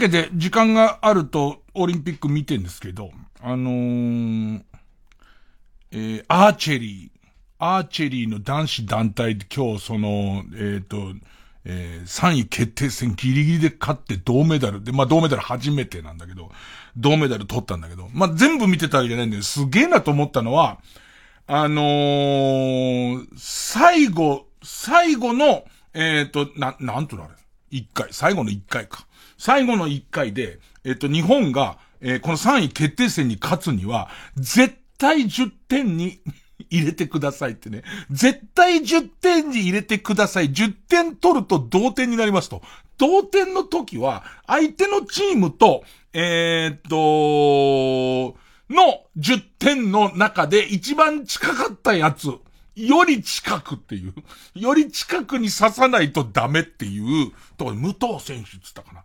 けで、時間があると、オリンピック見てんですけど、あのー、えー、アーチェリー、アーチェリーの男子団体で今日その、えっ、と、えー、3位決定戦ギリギリで勝って銅メダル。で、まあ銅メダル初めてなんだけど、銅メダル取ったんだけど、まあ全部見てたわけじゃないんだけど、すげえなと思ったのは、あのー、最後、最後の、えっ、と、な、なんとなる一回、最後の一回か。最後の一回で、えっ、と、日本が、えーこの3位決定戦に勝つには、絶対10点に 入れてくださいってね。絶対10点に入れてください。10点取ると同点になりますと。同点の時は、相手のチームと、えーっと、の10点の中で一番近かったやつ、より近くっていう、より近くに刺さないとダメっていう、ところで武藤選手っつったかな。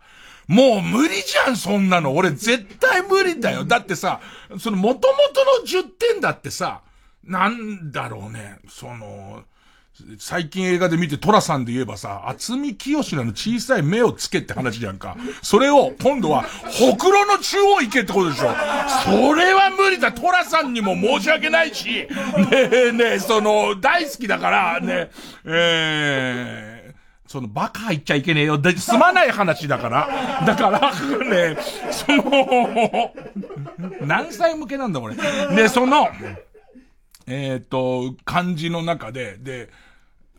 もう無理じゃん、そんなの。俺絶対無理だよ。だってさ、その元々の10点だってさ、なんだろうね、その、最近映画で見てトラさんで言えばさ、厚み清らの小さい目をつけって話じゃんか。それを今度は、ほくろの中央行けってことでしょ。それは無理だ。トラさんにも申し訳ないし、ねえねえ、その、大好きだから、ね、えー、そのバカ言っちゃいけねえよ。で、すまない話だから。だから、ね、その、何歳向けなんだこれ。で、その、えっ、と、漢字の中で、で、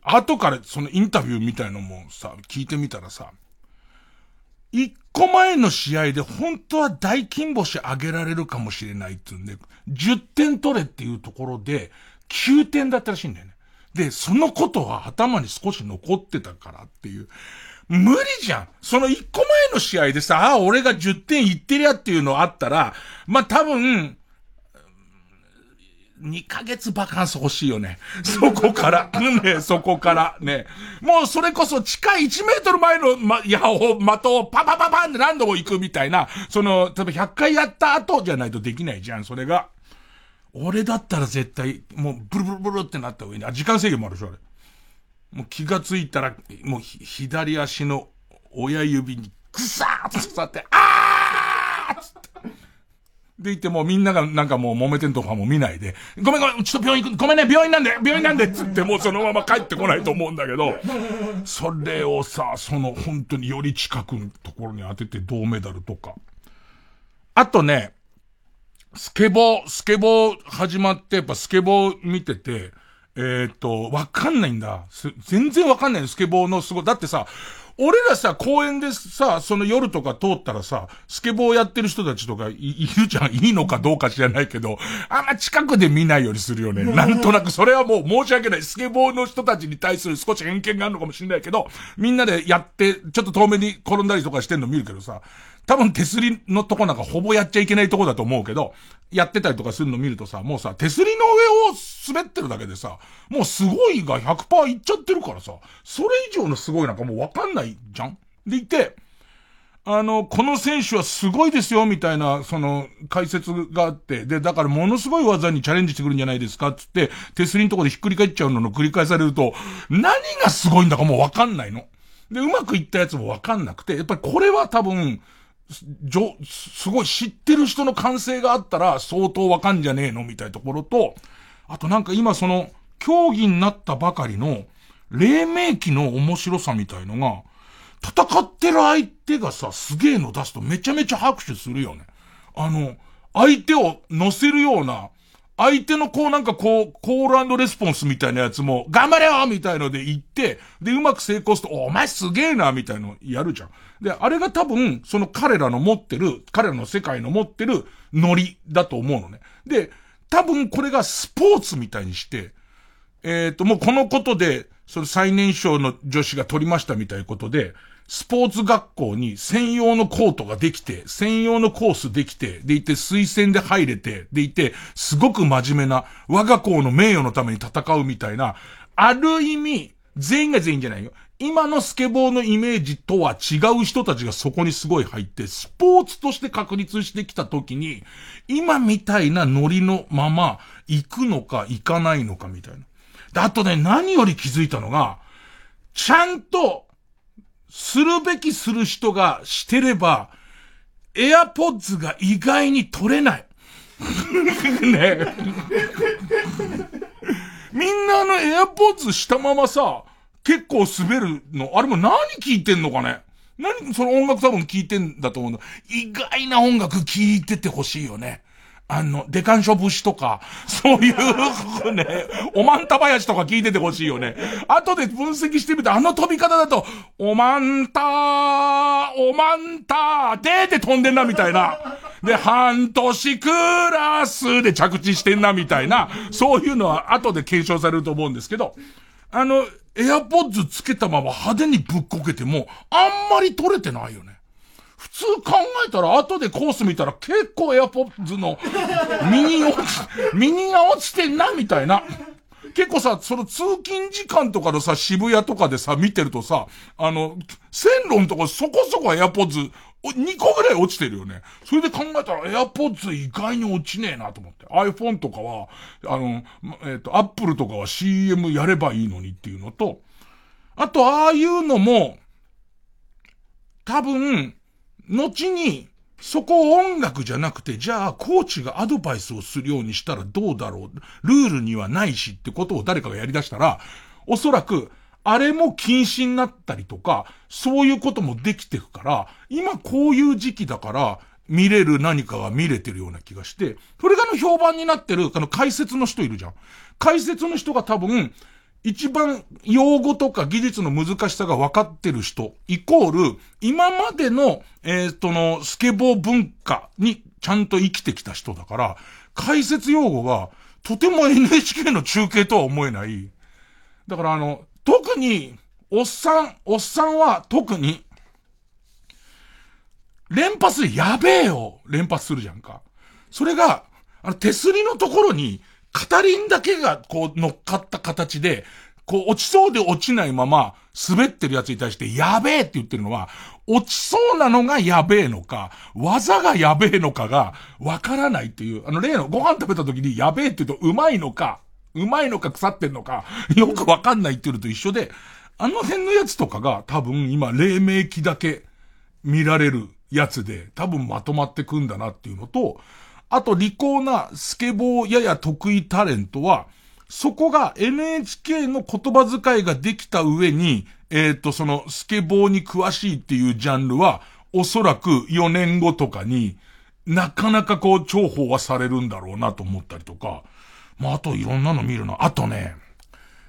後からそのインタビューみたいのもさ、聞いてみたらさ、一個前の試合で本当は大金星上げられるかもしれないっていうんで、10点取れっていうところで、9点だったらしいんだよね。で、そのことは頭に少し残ってたからっていう。無理じゃんその一個前の試合でさ、ああ、俺が10点いってりゃっていうのあったら、まあ、多分、2ヶ月バカンス欲しいよね。そこから。ね、そこから。ね。もうそれこそ近い1メートル前の、ま、矢を、的をパパパパンって何度も行くみたいな、その、例えば100回やった後じゃないとできないじゃん、それが。俺だったら絶対、もうブルブルブルってなった上に、あ、時間制限もあるでしょ、あれ。もう気がついたら、もう左足の親指にぐさーっと刺さって、あーっつって。で言ってもうみんながなんかもう揉めてんとかも見ないで、ごめんごめん、ちょっと病院行く、ごめんね、病院なんで、病院なんでっつってもうそのまま帰ってこないと思うんだけど、それをさ、その本当により近くのところに当てて銅メダルとか。あとね、スケボー、スケボー始まって、やっぱスケボー見てて、えー、っと、わかんないんだ。全然わかんないスケボーのすごい。だってさ、俺らさ、公園でさ、その夜とか通ったらさ、スケボーやってる人たちとかいいるじゃん。いいのかどうか知らないけど、あんま近くで見ないようにするよね。なんとなく、それはもう申し訳ない。スケボーの人たちに対する少し偏見があるのかもしれないけど、みんなでやって、ちょっと遠目に転んだりとかしてんの見るけどさ、多分手すりのとこなんかほぼやっちゃいけないとこだと思うけど、やってたりとかするの見るとさ、もうさ、手すりの上を滑ってるだけでさ、もうすごいが100%いっちゃってるからさ、それ以上のすごいなんかもうわかんないじゃんでいて、あの、この選手はすごいですよ、みたいな、その、解説があって、で、だからものすごい技にチャレンジしてくるんじゃないですか、つって、手すりのとこでひっくり返っちゃうのの繰り返されると、何がすごいんだかもうわかんないの。で、うまくいったやつもわかんなくて、やっぱりこれは多分、じょ、すごい知ってる人の感性があったら相当わかんじゃねえのみたいなところと、あとなんか今その、競技になったばかりの、黎明期の面白さみたいのが、戦ってる相手がさ、すげえの出すとめちゃめちゃ拍手するよね。あの、相手を乗せるような、相手のこうなんかこう、コールレスポンスみたいなやつも、頑張れよみたいので言って、で、うまく成功すると、お前すげえなみたいのやるじゃん。で、あれが多分、その彼らの持ってる、彼らの世界の持ってるノリだと思うのね。で、多分これがスポーツみたいにして、えっ、ー、と、もうこのことで、その最年少の女子が取りましたみたいなことで、スポーツ学校に専用のコートができて、専用のコースできて、でいて推薦で入れて、でいて、すごく真面目な、我が校の名誉のために戦うみたいな、ある意味、全員が全員じゃないよ。今のスケボーのイメージとは違う人たちがそこにすごい入って、スポーツとして確立してきた時に、今みたいなノリのまま行くのか行かないのかみたいな。あとね、何より気づいたのが、ちゃんと、するべきする人がしてれば、エアポッズが意外に取れない。ねみんなあのエアポッズしたままさ、結構滑るの、あれも何聞いてんのかね何、その音楽多分聞いてんだと思うの。意外な音楽聞いててほしいよね。あの、デカンショ節とか、そういうね、おまんた林とか聞いててほしいよね。後で分析してみて、あの飛び方だと、おまんたー、おまんたー、でーって飛んでんなみたいな。で、半年クラスで着地してんなみたいな、そういうのは後で検証されると思うんですけど、あの、エアポッズつけたまま派手にぶっこけても、あんまり取れてないよね。普通考えたら後でコース見たら結構エアポッズの右落ち、右が落ちてんな、みたいな。結構さ、その通勤時間とかのさ、渋谷とかでさ、見てるとさ、あの、線路のとこそこそこエアポッズ、2個ぐらい落ちてるよね。それで考えたらエアポッズ意外に落ちねえなと思って。iPhone とかは、あの、えっ、ー、と、Apple とかは CM やればいいのにっていうのと、あと、ああいうのも、多分、後に、そこを音楽じゃなくて、じゃあ、コーチがアドバイスをするようにしたらどうだろう。ルールにはないしってことを誰かがやり出したら、おそらく、あれも禁止になったりとか、そういうこともできてくから、今こういう時期だから、見れる何かが見れてるような気がして、それがの評判になってる、あの解説の人いるじゃん。解説の人が多分、一番用語とか技術の難しさが分かってる人、イコール、今までの、えっ、ー、との、スケボー文化にちゃんと生きてきた人だから、解説用語が、とても NHK の中継とは思えない。だからあの、特に、おっさん、おっさんは特に、連発やべえよ連発するじゃんか。それが、あの手すりのところに、片輪だけがこう乗っかった形で、こう落ちそうで落ちないまま滑ってるやつに対してやべえって言ってるのは、落ちそうなのがやべえのか、技がやべえのかがわからないっていう、あの例のご飯食べた時にやべえって言うとうまいのか、うまいのか腐ってんのか、よくわかんないって言うのと一緒で、あの辺のやつとかが多分今黎明期だけ見られるやつで多分まとまってくんだなっていうのと、あと利口なスケボーやや得意タレントは、そこが NHK の言葉遣いができた上に、えっ、ー、と、そのスケボーに詳しいっていうジャンルは、おそらく4年後とかになかなかこう重宝はされるんだろうなと思ったりとか、まあ、あといろんなの見るな。あとね、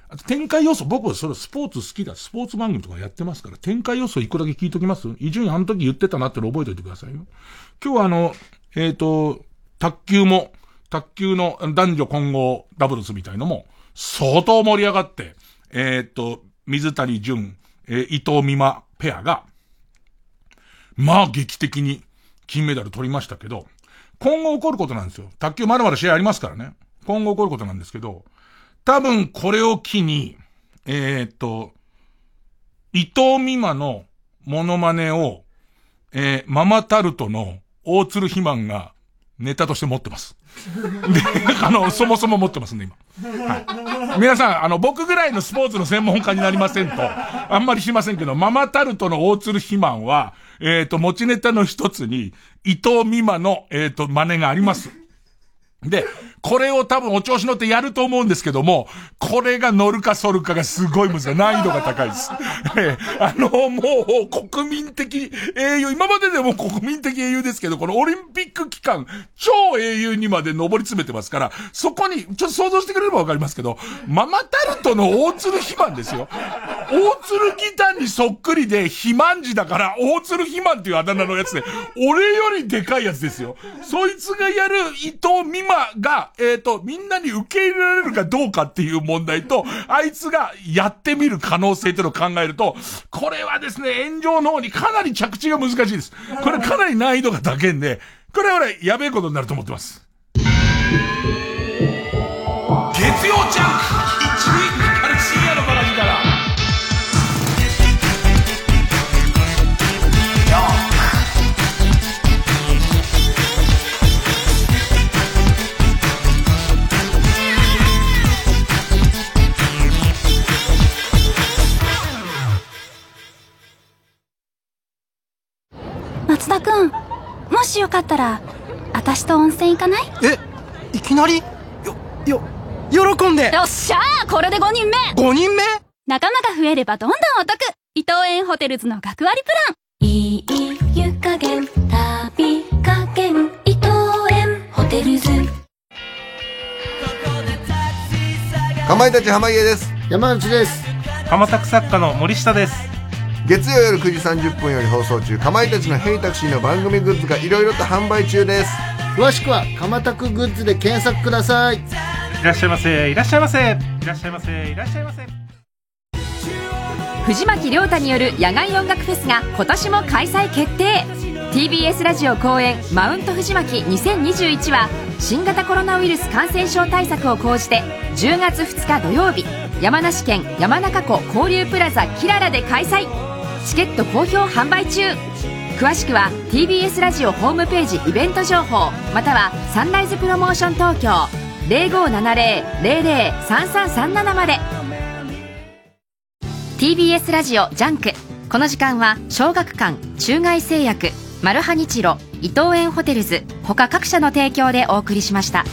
あと展開要素、僕はそれスポーツ好きだ。スポーツ番組とかやってますから、展開要素一個だけ聞いときます？伊集院あの時言ってたなっての覚えておいてくださいよ。今日はあの、えっ、ー、と、卓球も、卓球の男女混合ダブルスみたいのも、相当盛り上がって、えっ、と、水谷淳、えー、伊藤美馬ペアが、まあ劇的に金メダル取りましたけど、今後起こることなんですよ。卓球まだまだ試合ありますからね。今後起こることなんですけど、多分これを機に、えー、っと、伊藤美馬のモノマネを、えー、ママタルトの大鶴ひまんがネタとして持ってます。で、あの、そもそも持ってますんね、今。はい。皆さん、あの、僕ぐらいのスポーツの専門家になりませんと、あんまりしませんけど、ママタルトの大鶴肥満は、えっ、ー、と、持ちネタの一つに、伊藤美馬の、えっ、ー、と、真似があります。で、これを多分お調子乗ってやると思うんですけども、これが乗るか反るかがすごい難しい。難易度が高いです。えあの、もう、国民的英雄、今まででも国民的英雄ですけど、このオリンピック期間、超英雄にまで上り詰めてますから、そこに、ちょっと想像してくれればわかりますけど、ママタルトの大鶴肥満ですよ。大鶴ギターにそっくりで、肥満児だから、大鶴肥満っていうあだ名のやつで、俺よりでかいやつですよ。そいつがやる伊藤美馬が、えっ、ー、と、みんなに受け入れられるかどうかっていう問題と、あいつがやってみる可能性っていうのを考えると、これはですね、炎上の方にかなり着地が難しいです。これかなり難易度が高いんで、これは俺、やべえことになると思ってます。松田くん、もしよかったら、私と温泉行かない？え、いきなり？よ、よ、喜んで。よっしゃーこれで5人目 !5 人目？仲間が増えればどんどんお得。伊藤園ホテルズの学割プラン。いい湯加減、旅加減、伊藤園ホテルズ。かまいたち濱家です。山内です。鎌作作家の森下です月曜夜9時30分より放送中かまいたちのヘイタクシーの番組グッズがいろいろと販売中です。詳しくはかまたくグッズで検索ください。いらっしゃいませ。いらっしゃいませ。いらっしゃいませ。いらっしゃいませ。藤巻亮太による野外音楽フェスが今年も開催決定。TBS ラジオ公演「マウント藤巻2021」は新型コロナウイルス感染症対策を講じて10月2日土曜日山梨県山中湖交流プラザキララで開催チケット好評販売中。詳しくは TBS ラジオホームページイベント情報またはサンライズプロモーション東京0570-003337まで。TBS ラジオ JUNK。この時間は小学館中外製薬マルハニチロ伊藤園ホテルズ他各社の提供でお送りしました。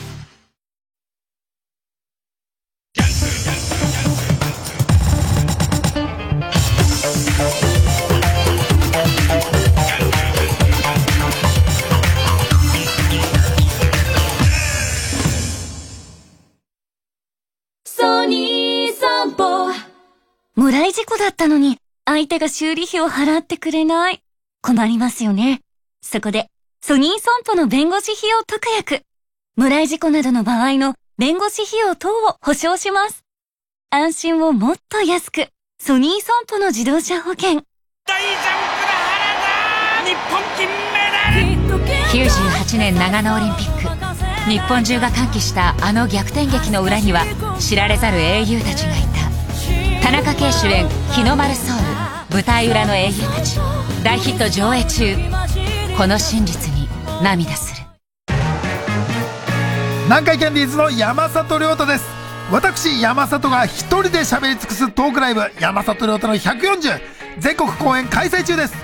村井事故だったのに、相手が修理費を払ってくれない。困りますよね。そこで、ソニー損保の弁護士費用特約。村井事故などの場合の弁護士費用等を保証します。安心をもっと安く、ソニー損保の自動車保険。大ジャンプだ原田日本金メダル !98 年長野オリンピック。日本中が歓喜したあの逆転劇の裏には知られざる英雄たちがいた。田中圭主演「日の丸ソウル」舞台裏の英雄たち。大ヒット上映中。この真実に涙する。南海キャンディーズの山里亮太です。私山里が一人で喋り尽くすトークライブ。山里亮太の140全国公演開催中です。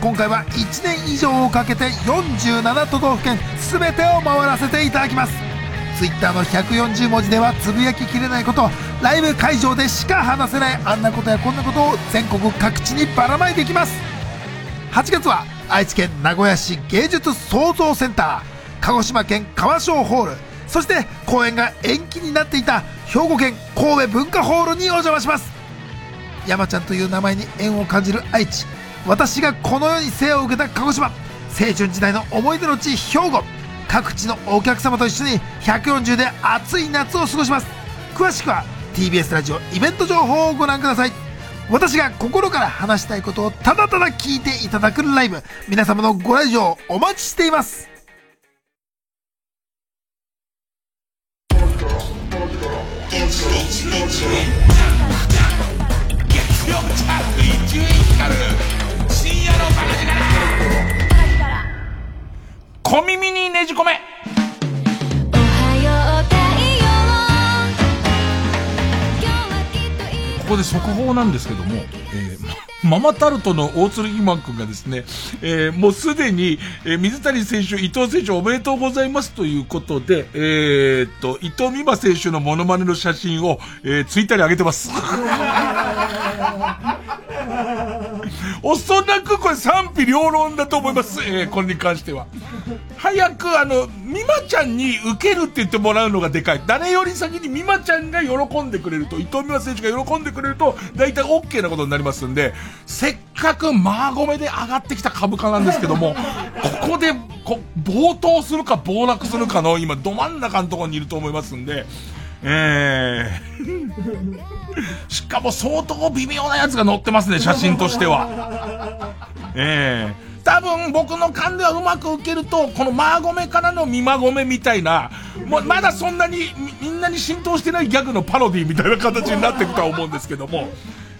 今回は1年以上をかけて47都道府県全てを回らせていただきます。ツイッターの140文字ではつぶやききれないことライブ会場でしか話せないあんなことやこんなことを全国各地にばらまいていきます。8月は愛知県名古屋市芸術創造センター鹿児島県川商ホールそして公演が延期になっていた兵庫県神戸文化ホールにお邪魔します。山ちゃんという名前に縁を感じる愛知。私がこの世に生を受けた鹿児島。青春時代の思い出の地兵庫。各地のお客様と一緒に140で暑い夏を過ごします。詳しくは TBS ラジオイベント情報をご覧ください。私が心から話したいことをただただ聞いていただくライブ。皆様のご来場お待ちしています。深夜のバカ力小耳にねじ込めここで速報なんですけども、えーママタルトの大鶴ひまくんがですね、えーもうすでに、えー水谷選手、伊藤選手おめでとうございますということで、えーっと、伊藤美誠選手のモノマネの写真を、えーツイッターに上げてます。おそらくこれ賛否両論だと思います。えーこれに関しては。早くあの、美馬ちゃんに受けるって言ってもらうのがでかい。誰より先に美馬ちゃんが喜んでくれると、伊藤美誠選手が喜んでくれると、大体 OK なことになりますんで、せっかくマーゴメで上がってきた株価なんですけども、ここで、こ、暴騰するか暴落するかの、今、ど真ん中のところにいると思いますんで、えー、しかも相当微妙なやつが載ってますね、写真としては。えー多分僕の勘ではうまく受けると、このマーゴメからのミマゴメみたいな、もうまだそんなにみんなに浸透してないギャグのパロディみたいな形になっていくとは思うんですけども、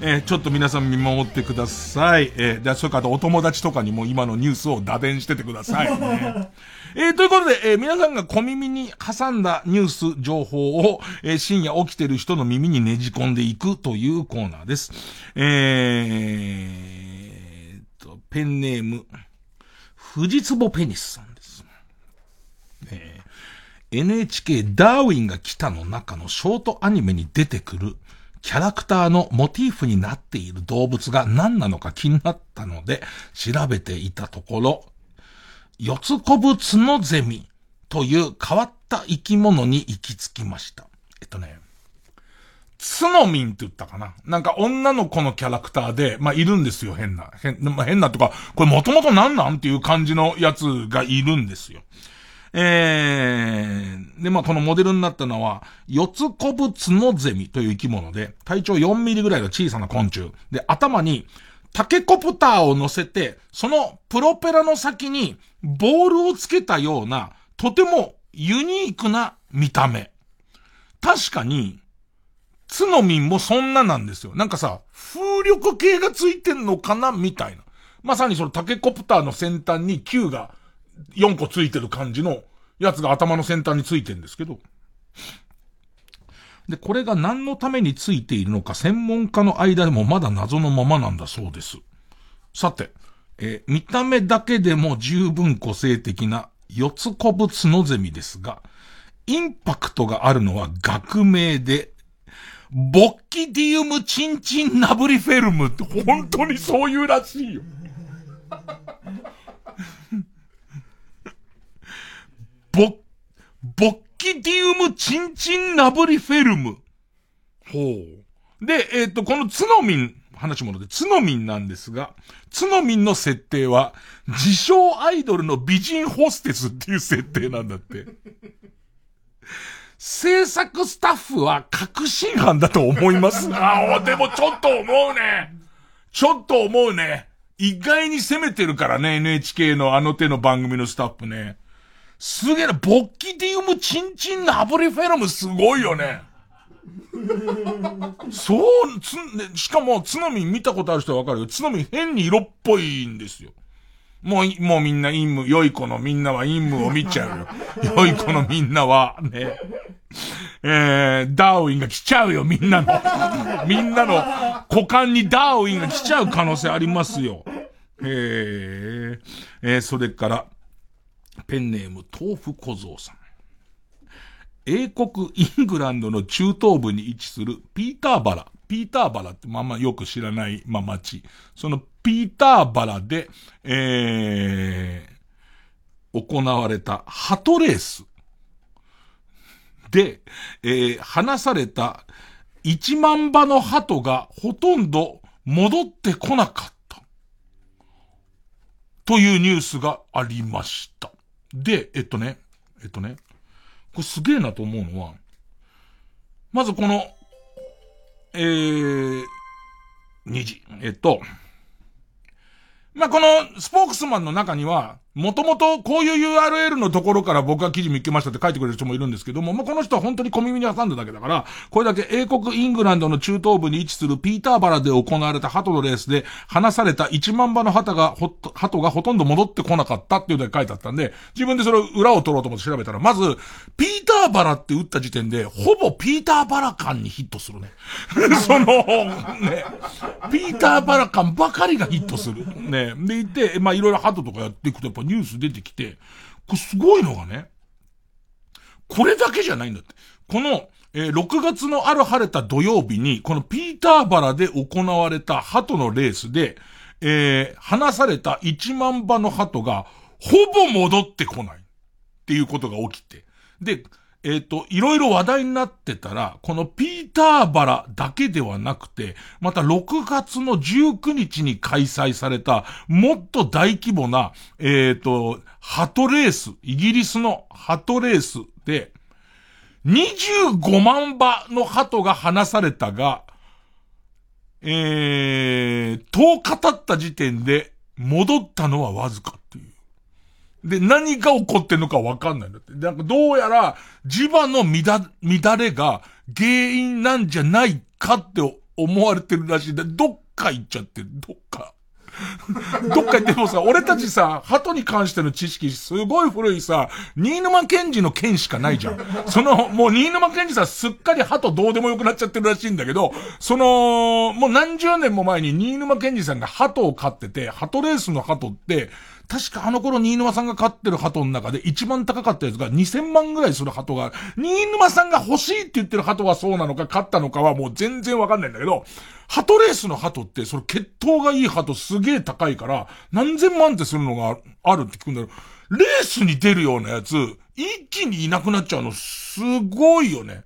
えーちょっと皆さん見守ってください。えーで、それからお友達とかにも今のニュースを打電しててください、ね。えーということで、えー皆さんが小耳に挟んだニュース情報を、えー深夜起きてる人の耳にねじ込んでいくというコーナーです。えーと、ペンネーム、藤壺ペニスさんです。えー NHK ダーウィンが来たの中のショートアニメに出てくるキャラクターのモチーフになっている動物が何なのか気になったので調べていたところ、四つコブツノゼミという変わった生き物に行き着きました。えっとね、ツノミンって言ったかな？なんか女の子のキャラクターで、まあ、いるんですよ、変な。変、まあ、変なとか、これもともとなんなん？っていう感じのやつがいるんですよ。えー、で、まあ、このモデルになったのは、四つコブツノゼミという生き物で、体長4ミリぐらいの小さな昆虫。で、頭に、タケコプターを乗せて、そのプロペラの先にボールをつけたような、とてもユニークな見た目。確かに、ツノミンもそんななんですよ。なんかさ、風力計がついてんのかな？みたいな。まさにそのタケコプターの先端に球が4個ついてる感じのやつが頭の先端についてるんですけど。で、これが何のためについているのか専門家の間でもまだ謎のままなんだそうです。さて、えー見た目だけでも十分個性的な四つコブツノゼミですが、インパクトがあるのは学名で、ボッキディウムチンチンナブリフェルムって本当にそういうらしいよ。ボ、ボッキディウムチンチンナブリフェルム。ほう。で、えっ、と、このツノミン、話物で、ツノミンなんですが、ツノミンの設定は、自称アイドルの美人ホステスっていう設定なんだって。制作スタッフは確信犯だと思います。ああ、でもちょっと思うね。ちょっと思うね。意外に攻めてるからね、NHK のあの手の番組のスタッフね。すげえな、ボッキディウムチンチンナブリフェルムすごいよね。そう、つ、ねしかも、つのみ見たことある人はわかる？よ。つのみ変に色っぽいんですよ。もうい、もうみんな陰夢、良い子のみんなは陰夢を見ちゃうよ。良い子のみんなは、ね。えー、ダーウィンが来ちゃうよ、みんなの。みんなの股間にダーウィンが来ちゃう可能性ありますよ。えー、えー、それから、ペンネーム、豆腐小僧さん。英国イングランドの中東部に位置するピーターバラ。ピーターバラってまあまあよく知らないまあ町。そのピーターバラで、えー、行われたハトレース。で、えー、話された1万羽の鳩がほとんど戻ってこなかった。というニュースがありました。で、えっとね、えっとね、これすげえなと思うのは、まずこの、えー、2時、えっと、まあ、このスポークスマンの中には、もともとこういう URL のところから僕が記事見っけましたって書いてくれる人もいるんですけども、まあ、この人は本当に小耳に挟んだだけだから、これだけ英国イングランドの中東部に位置するピーターバラで行われた鳩のレースで、放された1万羽の鳩がほ、鳩がほとんど戻ってこなかったっていうのが書いてあったんで、自分でそれを裏を取ろうと思って調べたら、まず、ピーターバラって打った時点で、ほぼピーターバラ感にヒットするね。その、ね、ピーターバラ感ばかりがヒットする。ね。でいて、まあ、いろいろ鳩とかやっていくとやっぱニュース出てきて、これすごいのがね、これだけじゃないんだって。この、えー6月のある晴れた土曜日に、このピーターバラで行われた鳩のレースで、えー離された1万羽の鳩が、ほぼ戻ってこない。っていうことが起きて。で、えっ、と、いろいろ話題になってたら、このピーターバラだけではなくて、また6月の19日に開催された、もっと大規模な、えっ、と、鳩レース、イギリスの鳩レースで、25万羽の鳩が放されたが、えー、10日経った時点で戻ったのはわずか。で、何が起こってんのかわかんないんだって。なんかどうやら、磁場の乱、乱れが原因なんじゃないかって思われてるらしいんだ。どっか行っちゃってる。どっか。どっか行ってもさ、俺たちさ、鳩に関しての知識、すごい古いさ、新沼賢治の剣しかないじゃん。その、もう新沼賢治さんすっかり鳩どうでもよくなっちゃってるらしいんだけど、その、もう何十年も前に新沼賢治さんが鳩を飼ってて、鳩レースの鳩って、確かあの頃新沼さんが飼ってる鳩の中で一番高かったやつが2000万ぐらいする鳩が、新沼さんが欲しいって言ってる鳩はそうなのか飼ったのかはもう全然わかんないんだけど、鳩レースの鳩って、それ血統がいい鳩すげえ高いから、何千万ってするのがあるって聞くんだけど、レースに出るようなやつ、一気にいなくなっちゃうの、すごいよね。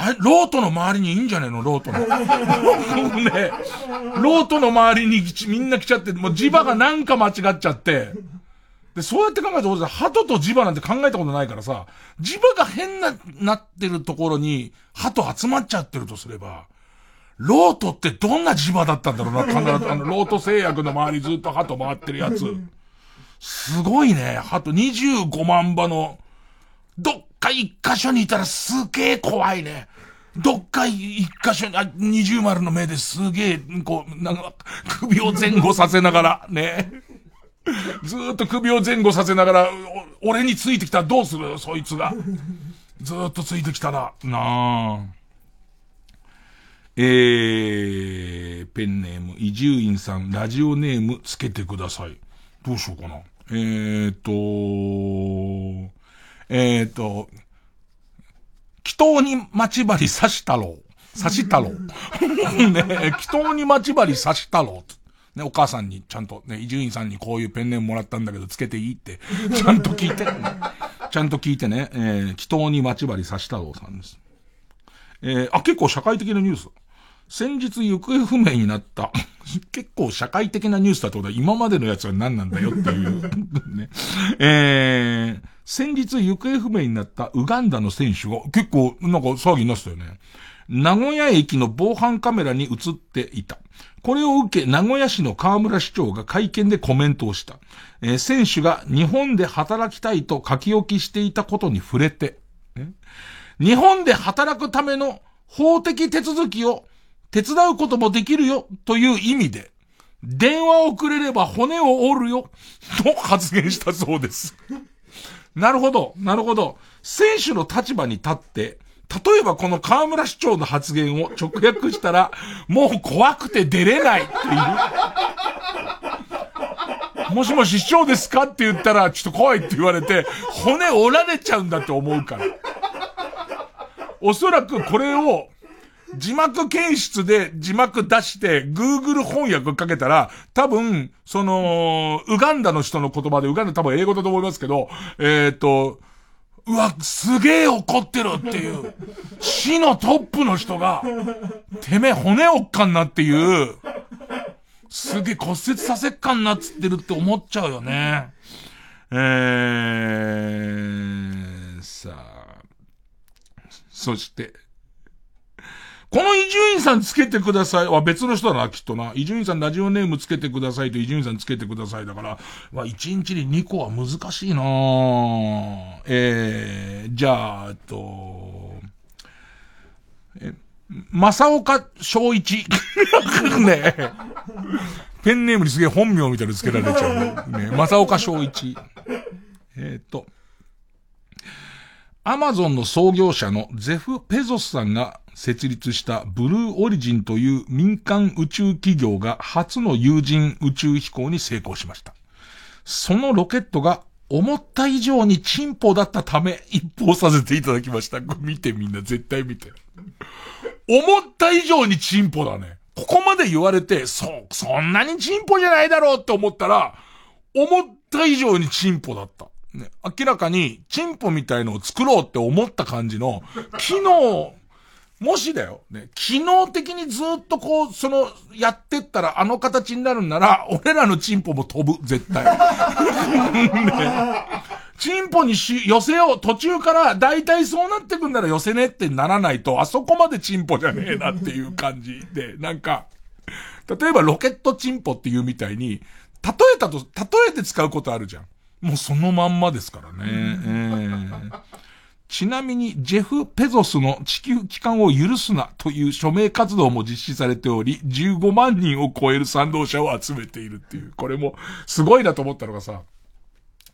あれ、ロートの周りにいいんじゃねえの？ロートの。ねロートの周りにみんな来ちゃって、もう磁場がなんか間違っちゃって。で、そうやって考えたことで、鳩と磁場なんて考えたことないからさ、磁場が変な、なってるところに、鳩集まっちゃってるとすれば、ロートってどんな磁場だったんだろうな、必ず、あの、ロート製薬の周りずっと鳩回ってるやつ。すごいね、鳩25万羽の、どっか一箇所にいたらすげえ怖いね。どっか一箇所に、あ、二重丸の目ですげえ、こう、なんか、首を前後させながら、ね。ずーっと首を前後させながら、俺についてきたらどうする？そいつが。ずーっとついてきたら、なあ。えー、ペンネーム、伊集院さん、ラジオネームつけてください。どうしようかな。えーと、えーと、祈祷に待ち針刺したろう。刺したろう。ね、祈祷に待ち針刺したろう。ね、お母さんにちゃんとね、伊集院さんにこういうペンネームもらったんだけどつけていいって、ちゃんと聞いて、ね、ちゃんと聞いてね、えー、祈祷に待ち針刺したろうさんです。えー、あ、結構社会的なニュース。先日行方不明になった。結構社会的なニュースだってことは今までのやつは何なんだよっていう。ね。えー、先日行方不明になったウガンダの選手が結構なんか騒ぎになってたよね。名古屋駅の防犯カメラに映っていた。これを受け、名古屋市の河村市長が会見でコメントをした。えー選手が日本で働きたいと書き置きしていたことに触れて、日本で働くための法的手続きを手伝うこともできるよという意味で、電話をくれれば骨を折るよと発言したそうです。なるほど、なるほど。選手の立場に立って、例えばこの河村市長の発言を直訳したら、もう怖くて出れないっていう。もしもし市長ですかって言ったら、ちょっと怖いって言われて、骨折られちゃうんだって思うから。おそらくこれを、字幕検出で字幕出して、Google 翻訳かけたら、多分、その、ウガンダの人の言葉で、ウガンダ多分英語だと思いますけど、えっ、と、うわ、すげえ怒ってるっていう、死のトップの人が、てめえ骨折っかんなっていう、すげえ骨折させっかんなっつってるって思っちゃうよね。えー、さあ、そして、この伊集院さんつけてください。は別の人だな、きっとな。伊集院さんラジオネームつけてくださいと伊集院さんつけてくださいだから、まあ、1日に2個は難しいなえー、じゃあ、えっと、え、正岡正一。ねペンネームにすげえ本名みたいにつけられちゃうね。ね正岡正一。えっ、と、アマゾンの創業者のゼフ・ペゾスさんが設立したブルーオリジンという民間宇宙企業が初の有人宇宙飛行に成功しました。そのロケットが思った以上にチンポだったため一報させていただきました。見てみんな絶対見て。思った以上にチンポだね。ここまで言われて、そ、そんなにチンポじゃないだろうって思ったら、思った以上にチンポだった。ね、明らかに、チンポみたいのを作ろうって思った感じの、機能もしだよ、ね、機能的にずっとこう、その、やってったらあの形になるんなら、俺らのチンポも飛ぶ、絶対。ね、チンポにし、寄せよう、途中から大体そうなってくんなら寄せねってならないと、あそこまでチンポじゃねえなっていう感じで、なんか、例えばロケットチンポっていうみたいに、例えたと、例えて使うことあるじゃん。もうそのまんまですからね。えーちなみに、ジェフ・ペゾスの地球帰還を許すなという署名活動も実施されており、15万人を超える賛同者を集めているっていう。これも、すごいなと思ったのがさ、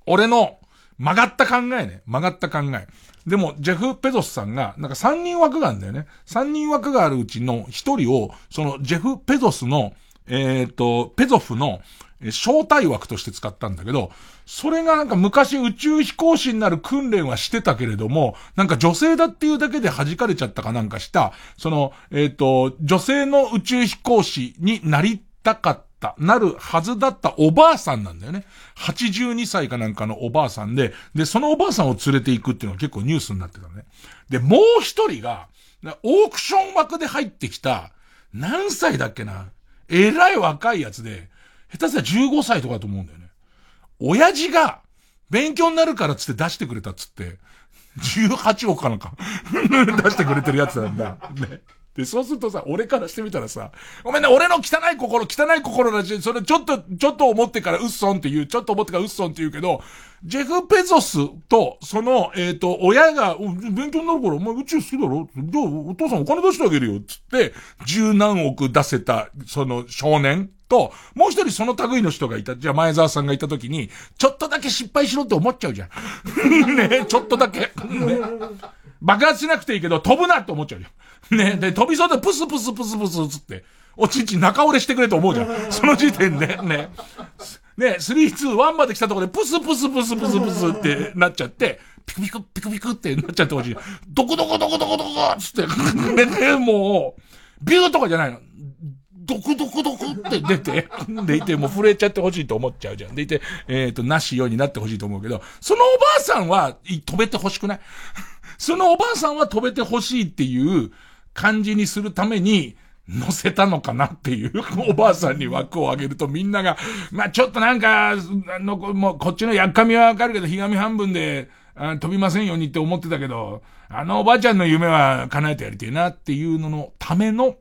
俺の曲がった考えね。曲がった考え。でも、ジェフ・ペゾスさんが、なんか3人枠があるんだよね。3人枠があるうちの1人を、そのジェフ・ペゾスの、えっ、ー、と、ペゾフの、招待枠として使ったんだけど、それがなんか昔宇宙飛行士になる訓練はしてたけれども、なんか女性だっていうだけで弾かれちゃったかなんかした、その、えっ、ー、と、女性の宇宙飛行士になりたかった、なるはずだったおばあさんなんだよね。82歳かなんかのおばあさんで、で、そのおばあさんを連れて行くっていうのは結構ニュースになってたね。で、もう一人が、オークション枠で入ってきた、何歳だっけな？えらい若いやつで、下手すら15歳とかだと思うんだよね。親父が、勉強になるからつって出してくれたっつって、18億かなんか 出してくれてるやつなんだ。ね。で、そうするとさ、俺からしてみたらさ、ごめんね、俺の汚い心、汚い心だし、それちょっと、ちょっと思ってからウッソンって言う、ちょっと思ってからウッソンって言うけど、ジェフ・ペゾスと、その、えっ、ー、と、親が、勉強になるから、お前宇宙好きだろ？じゃあ、お父さんお金出してあげるよ、つって、十何億出せた、その少年と、もう一人その類の人がいた。じゃあ前澤さんがいた時に、ちょっとだけ失敗しろって思っちゃうじゃん。ねちょっとだけ。ね、爆発しなくていいけど、飛ぶなって思っちゃうじゃん。ねで、飛びそうでプスプスプスプスつって、おちんちん中折れしてくれと思うじゃん。その時点で、ね。ね、3、2、1まで来たところで、プスプスプスプスプスってなっちゃって、ピクピクピクピクってなっちゃってほしい。どこどこどこどこどこつって、ね、もう、ビューとかじゃないの。ドクドクドクって出て、でいて、もう震えちゃってほしいと思っちゃうじゃん。でいて、えっ、ー、と、なしようになってほしいと思うけど、そのおばあさんは、飛べてほしくない？そのおばあさんは飛べてほしいっていう感じにするために、乗せたのかなっていう、おばあさんに枠をあげるとみんなが、まあちょっとなんか、あの、もうこっちのやっかみはわかるけど、ひがみ半分で、飛びませんようにって思ってたけど、あのおばあちゃんの夢は叶えてやりてえなっていうののための、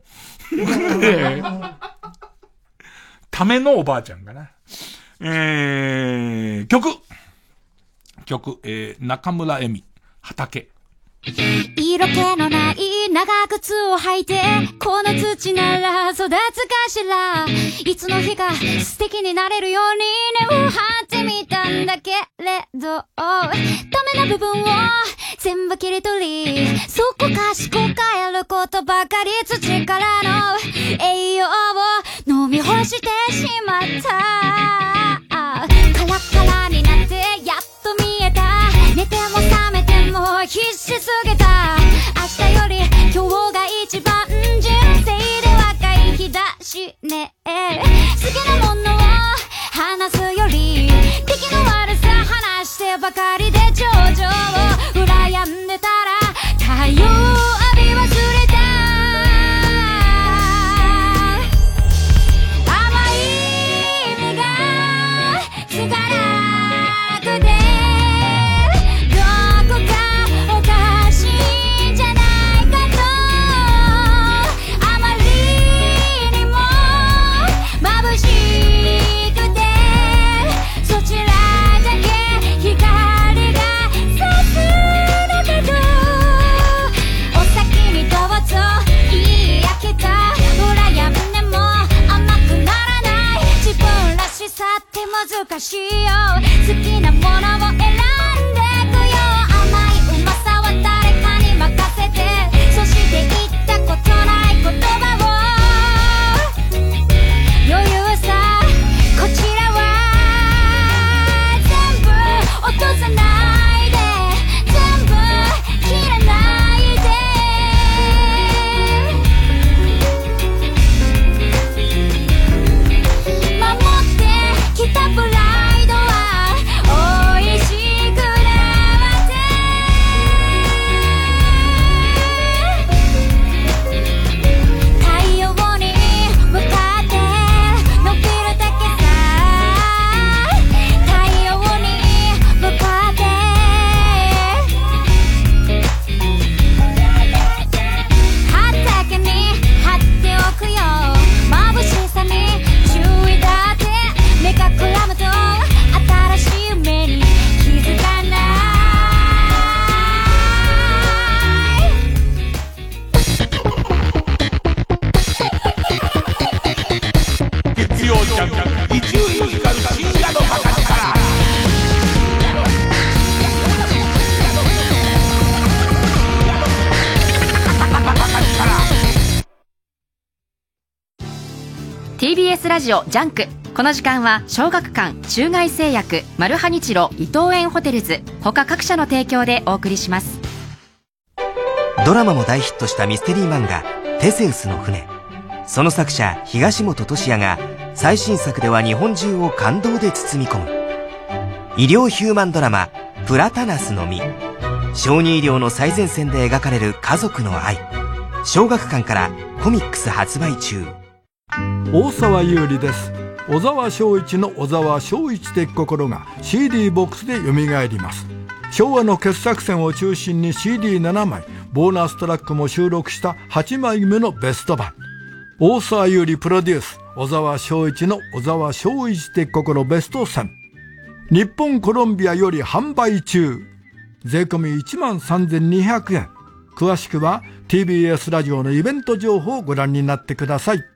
ためのおばあちゃんかな。えー、曲曲、えー、中村恵美、畑。色気のない長靴を履いて、この土なら育つかしら。いつの日か素敵になれるように根を張ってみたんだけれど、ダメな部分を全部切り取り、そこかしこ変えることばかり土からの栄養を飲み干してしまった。カラカラになってやっと見えた。寝ても覚めても必死すぎた。明日より今日が一番人生で若い日だしね。好きなものを話すより、敵の悪さ話してばかりで頂上をしよう。好きなものを選んでジオジャンク」この時間は小学館中外製薬マルハニチロ伊藤園ホテルズ。他各社の提供でお送りします。ドラマも大ヒットしたミステリー漫画「テセウスの船」その作者東本俊也が最新作では日本中を感動で包み込む。医療ヒューマンドラマ「プラタナスの実」小児医療の最前線で描かれる家族の愛。小学館からコミックス発売中。大沢優里です。小沢昭一の小沢昭一的心が CD ボックスで蘇ります。昭和の傑作選を中心に CD7 枚ボーナストラックも収録した8枚目のベスト版。大沢優里プロデュース小沢昭一の小沢昭一的心ベスト10日本コロンビアより販売中。税込1万3200円。詳しくは TBS ラジオのイベント情報をご覧になってください。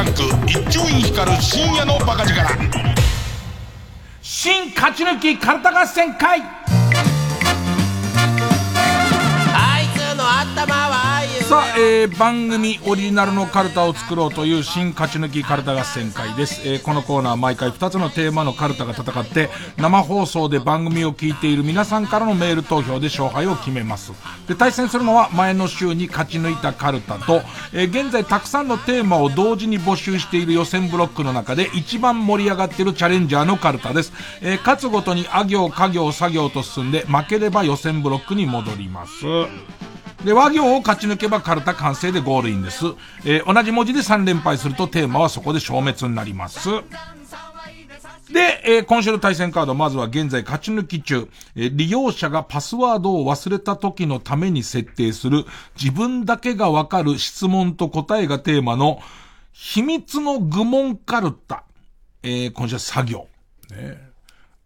ャンク一集院光る深夜のバカ力。新勝ち抜きカルタ合戦会。あいつの頭はさあ、えー番組オリジナルのカルタを作ろうという新勝ち抜きカルタ合戦会です、えーこのコーナー毎回2つのテーマのカルタが戦って生放送で番組を聞いている皆さんからのメール投票で勝敗を決めます。で対戦するのは前の週に勝ち抜いたカルタと、えー現在たくさんのテーマを同時に募集している予選ブロックの中で一番盛り上がっているチャレンジャーのカルタです、えー勝つごとにあ行家行作業と進んで負ければ予選ブロックに戻ります。で、和行を勝ち抜けばカルタ完成でゴールインです。えー同じ文字で3連敗するとテーマはそこで消滅になります。で、えー今週の対戦カード、まずは現在勝ち抜き中、えー利用者がパスワードを忘れた時のために設定する自分だけがわかる質問と答えがテーマの秘密の愚問カルタ。えー今週は作業。ね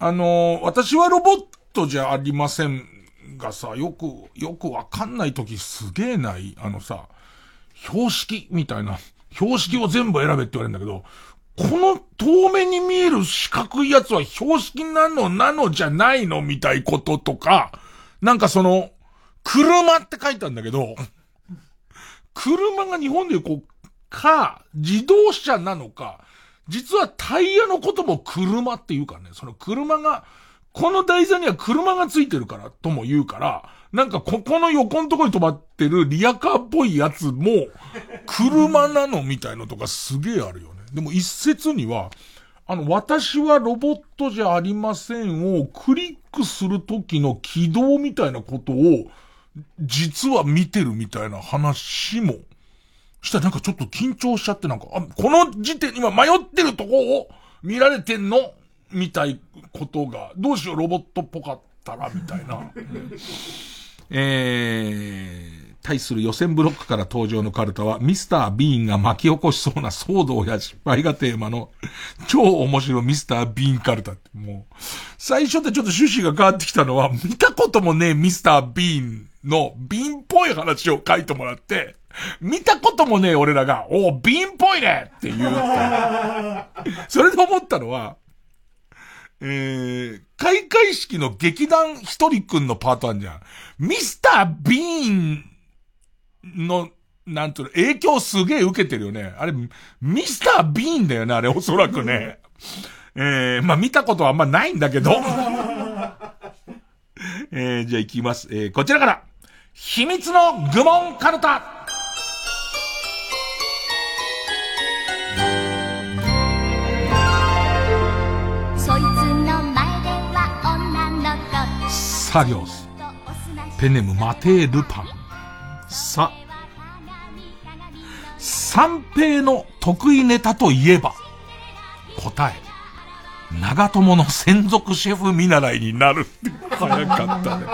あのー私はロボットじゃありませんがさ、よく、よくわかんない時すげえない。あのさ、標識みたいな、標識を全部選べって言われるんだけど、この遠目に見える四角いやつは標識なのなのじゃないのみたいこととか、なんかその、車って書いたんだけど、車が日本でこう、か、自動車なのか、実はタイヤのことも車っていうかね、その車が、この台座には車がついてるからとも言うから、なんかここの横のとこに止まってるリアカーっぽいやつも、車なのみたいのとかすげえあるよね。でも一説には、あの、私はロボットじゃありませんをクリックするときの起動みたいなことを、実は見てるみたいな話も、したらなんかちょっと緊張しちゃってなんか、あ、この時点、今迷ってるとこを見られてんのみたいことが、どうしようロボットっぽかったら、みたいな。えー、対する予選ブロックから登場のカルタは、ミスター・ビーンが巻き起こしそうな騒動や失敗がテーマの、超面白いミスター・ビーンカルタって、もう、最初ってちょっと趣旨が変わってきたのは、見たこともねえミスター・ビーンの瓶っぽい話を書いてもらって、見たこともねえ俺らが、お瓶っぽいねって言う。それで思ったのは、えー、開会式の劇団一人くんのパートあるじゃん。ミスター・ビーンの、なんと影響すげえ受けてるよね。あれ、ミスター・ビーンだよね、あれ、おそらくね。えー、まあ、見たことはあんまないんだけど。えー、じゃあ行きます。えー、こちらから。秘密の愚問カルタサリョスペネムマテールパンさ三平の得意ネタといえば答え長友の専属シェフ見習いになる早かったね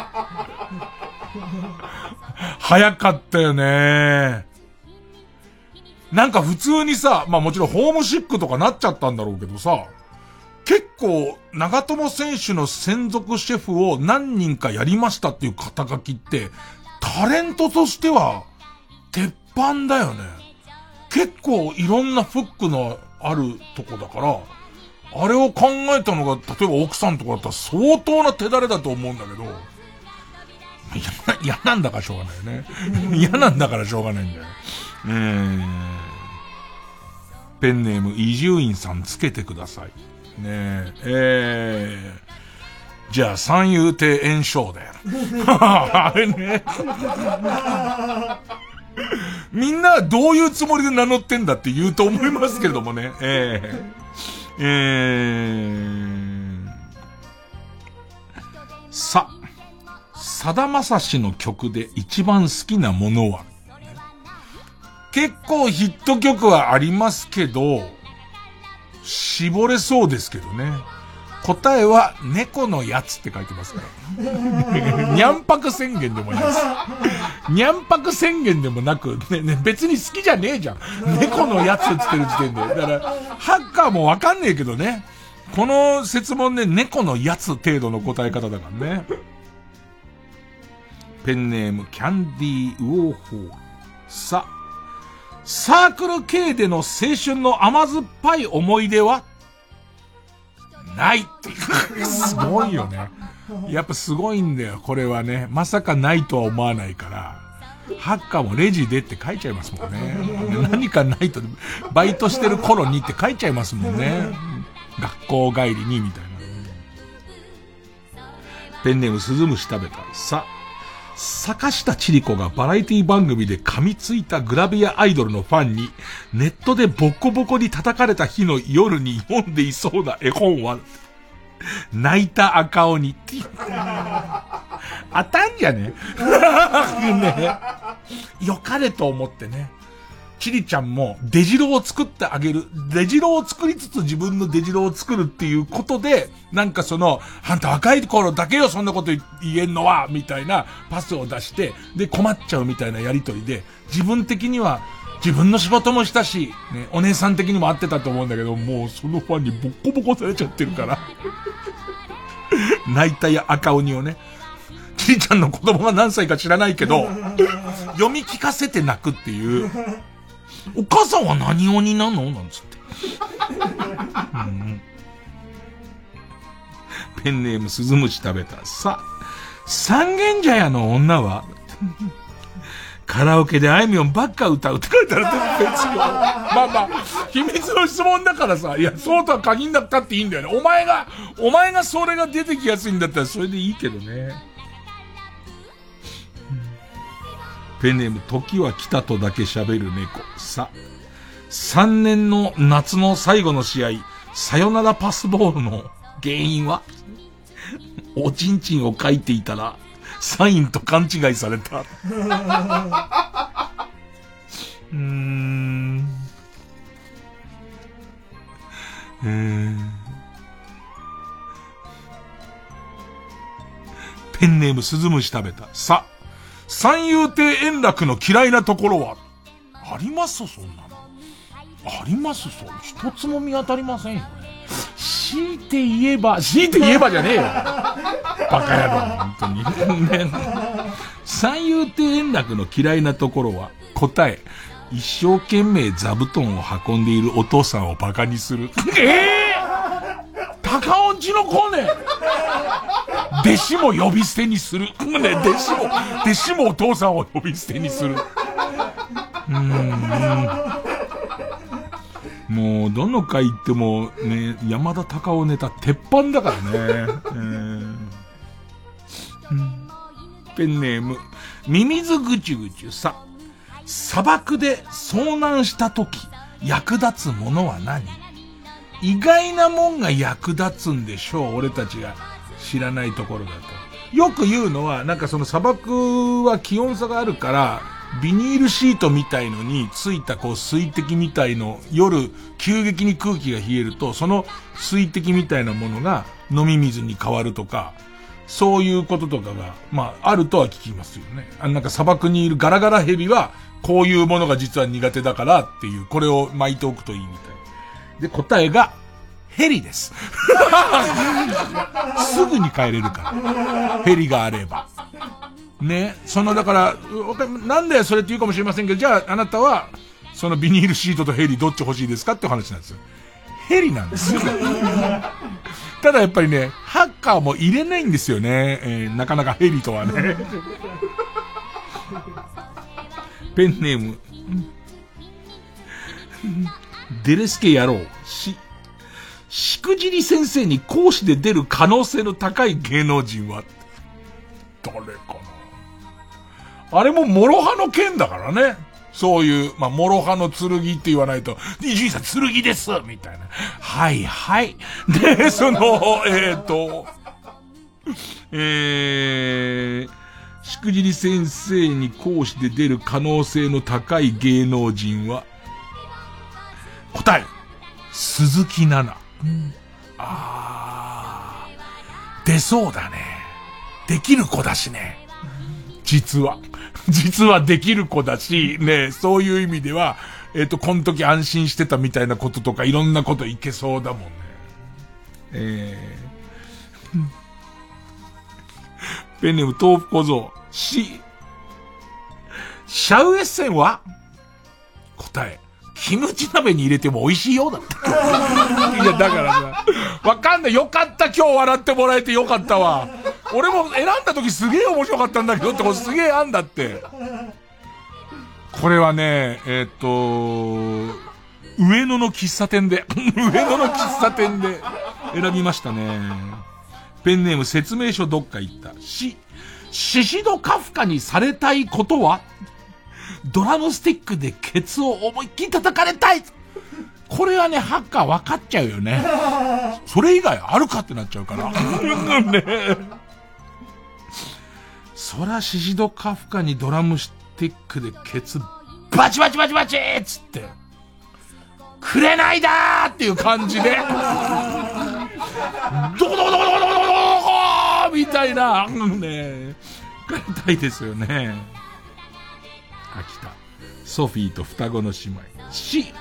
早かったよね。なんか普通にさ、まあもちろんホームシックとかなっちゃったんだろうけどさ、結構、長友選手の専属シェフを何人かやりましたっていう肩書きって、タレントとしては、鉄板だよね。結構いろんなフックのあるとこだから、あれを考えたのが、例えば奥さんとかだったら相当な手だれだと思うんだけど、嫌なんだからしょうがないよね。嫌なんだからしょうがないんだよ。えー、ペンネーム伊集院さんつけてください。ねえ、えー、じゃあ三遊亭炎章だよ。あれね。みんなどういうつもりで名乗ってんだって言うと思いますけれどもね。えー、えー、さ、さだまさしの曲で一番好きなものは結構ヒット曲はありますけど、絞れそうですけどね。答えは、猫のやつって書いてますから。にゃんぱく宣言でもないです。にゃんぱく宣言でもなく、ね、ね、別に好きじゃねえじゃん。猫のやつって言ってる時点で。だから、ハッカーもわかんねえけどね。この説問ね、猫のやつ程度の答え方だからね。ペンネームキャンディーウォーホー。さ、サークル系での青春の甘酸っぱい思い出は？ないってすごいよね。やっぱすごいんだよ、これはね。まさかないとは思わないから。ハッカーもレジでって書いちゃいますもんね。何かないと、バイトしてる頃にって書いちゃいますもんね。学校帰りにみたいな。ペンネームスズムシ食べた。さ、坂下千里子がバラエティ番組で噛みついたグラビアアイドルのファンに、ネットでボコボコに叩かれた日の夜に読んでいそうな絵本は、泣いた赤鬼って。当たんじゃね ね。よかれと思ってね。チリちゃんも出城を作ってあげる。出城を作りつつ自分の出城を作るっていうことで、なんかその、あんた若い頃だけよそんなこと言えんのは、みたいなパスを出して、で困っちゃうみたいなやりとりで、自分的には自分の仕事もしたし、ね、お姉さん的にも合ってたと思うんだけど、もうそのファンにボッコボコされちゃってるから。泣いたや赤鬼をね。ちりちゃんの子供が何歳か知らないけど、読み聞かせて泣くっていう。お母さんは何鬼なの？なんつって。うん、ペンネームスズムシ食べた。さ、三軒茶屋の女はカラオケであいみょんばっか歌うって書いてある別よ。まあまあ、秘密の質問だからさ、いや、そうとは限んなくたっていいんだよね。お前が、お前がそれが出てきやすいんだったらそれでいいけどね。ペンネーム、時は来たとだけ喋る猫。さ、3年の夏の最後の試合、さよならパスボールの原因は？おちんちんを書いていたら、サインと勘違いされた。うーん。えー、ペンネームスズムシ食べた。さ、三遊亭円楽の嫌いなところは？ありますそんなの。ありますそう。一つも見当たりませんよね。強いて言えば、強いて言えばじゃねえよ。バカ野郎、本当に。ね、三遊亭円楽の嫌いなところは、答え。一生懸命座布団を運んでいるお父さんをバカにする。ええー、高音ちの子ね。弟子も呼び捨てにする。ね、弟子も、弟子もお父さんを呼び捨てにする。うん。もう、どの回行っても、ね、山田隆夫ネタ鉄板だからね。えー、ペンネーム、ミミズぐちゅぐちゅさ。砂漠で遭難した時、役立つものは何？意外なもんが役立つんでしょう、俺たちが知らないところだと。よく言うのは、なんかその砂漠は気温差があるから、ビニールシートみたいのについたこう水滴みたいの、夜急激に空気が冷えると、その水滴みたいなものが飲み水に変わるとか、そういうこととかが、まあ、あるとは聞きますよね。あなんか砂漠にいるガラガラヘビは、こういうものが実は苦手だからっていう、これを巻いておくといいみたい。で、答えが、ヘリです。すぐに帰れるから。ヘリがあれば。ね。その、だから、なんでそれって言うかもしれませんけど、じゃああなたは、そのビニールシートとヘリどっち欲しいですかって話なんですよ。ヘリなんですよ。ただやっぱりね、ハッカーも入れないんですよね。えー、なかなかヘリとはね。ペンネーム。デレスケ野郎。し、しくじり先生に講師で出る可能性の高い芸能人は誰かなあれも諸刃の剣だからね。そういう、まあ、諸刃の剣って言わないと、伊集院さん剣ですみたいな。はいはい。で、その、えっ、ー、と、えー、しくじり先生に講師で出る可能性の高い芸能人は、答え、鈴木奈々。うん、あー、出そうだね。できる子だしね。実は。実はできる子だし、ね、そういう意味では、えっ、ー、と、この時安心してたみたいなこととか、いろんなこといけそうだもんね。えー、ペンネーム豆腐小僧。し、シャウエッセンは？答え。キムチ鍋に入れても美味しいよう、だって。いや、だからさ、わかんない。よかった、今日笑ってもらえてよかったわ。俺も選んだ時すげえ面白かったんだけどってすげえあんだって。これはね、えー、っと、上野の喫茶店で、上野の喫茶店で選びましたね。ペンネーム説明書どっか行った。し、シシドカフカにされたいことは？ドラムスティックでケツを思いっきり叩かれたいこれはね、ハッカー分かっちゃうよね。それ以外あるかってなっちゃうから。ね、そらシシドカフカにドラムスティックでケツバチバチバチバチっつって、くれないだーっていう感じで、どこどこどこどこどこどこどこみたいな、ね、帰りたいですよね。ソフィーと双子の姉妹。し、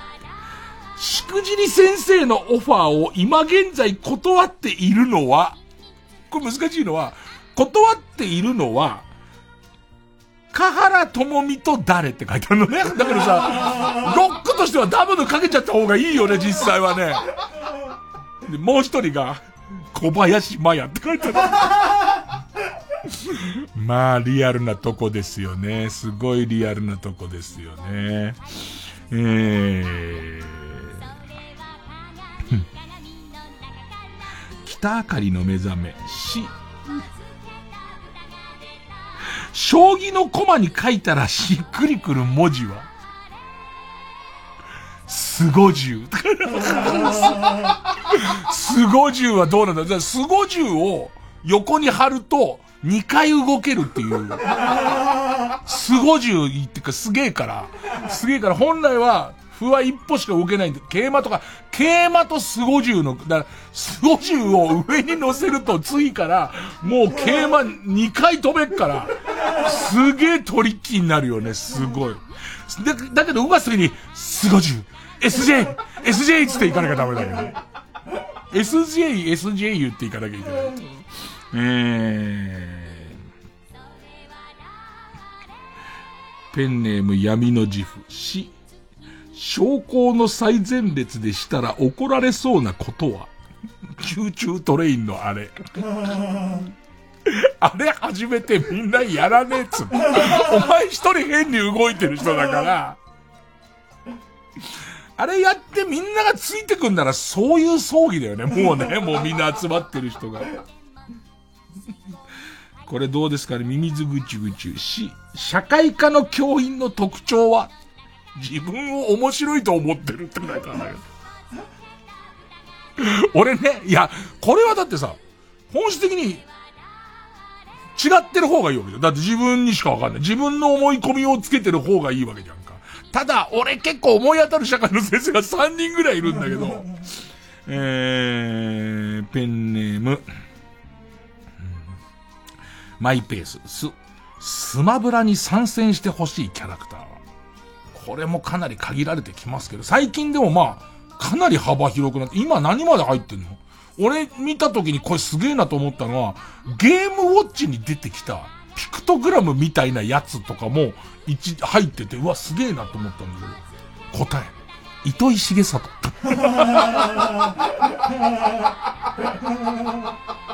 しくじり先生のオファーを今現在断っているのは、これ難しいのは、断っているのは、香原智美と誰って書いてあるのね。だからさ、ロックとしてはダブルかけちゃった方がいいよね、実際はね。で、もう一人が、小林麻也って書いてある。まあ、リアルなとこですよね。すごいリアルなとこですよね。えー、北あかりの目覚め、し、将棋の駒に書いたらしっくりくる文字は、すご銃。すご銃はどうなんだ？すご銃を横に貼ると2回動けるっていう。すご銃っていうかすげえから、すげえから本来は歩は一歩しか動けないんで、桂馬とか、桂馬とスゴジュウの、だから、スゴジュウを上に乗せると次から、もう桂馬2回飛べっから、すげえトリッキーになるよね、すごい。だ、だけど動かすときに、スゴジュウ、SJ、SJ つって行かなきゃダメだよね。SJ、SJ 言っていかなきゃいけない。えー。ペンネーム闇の自負。し、昇降の最前列でしたら怒られそうなことは？宮中トレインのあれ。あれ始めてみんなやらねえっつお前一人変に動いてる人だから、あれやってみんながついてくんならそういう葬儀だよね。もうね、もうみんな集まってる人が。これどうですかね？ミミズぐちぐち。し、社会科の教員の特徴は自分を面白いと思ってるって書いてあるんだけど。俺ね、いや、これはだってさ、本質的に違ってる方がいいわけだよ。だって自分にしかわかんない。自分の思い込みをつけてる方がいいわけじゃん。ただ、俺結構思い当たる社会の先生が3人ぐらいいるんだけど、えー、ペンネーム、マイペース、ス、スマブラに参戦してほしいキャラクター。は、これもかなり限られてきますけど、最近でもまあ、かなり幅広くなって、今何まで入ってんの？俺見た時にこれすげえなと思ったのは、ゲームウォッチに出てきた、ピクトグラムみたいなやつとかも、一、入ってて、うわ、すげえなと思ったんだけど、答え、糸井重里。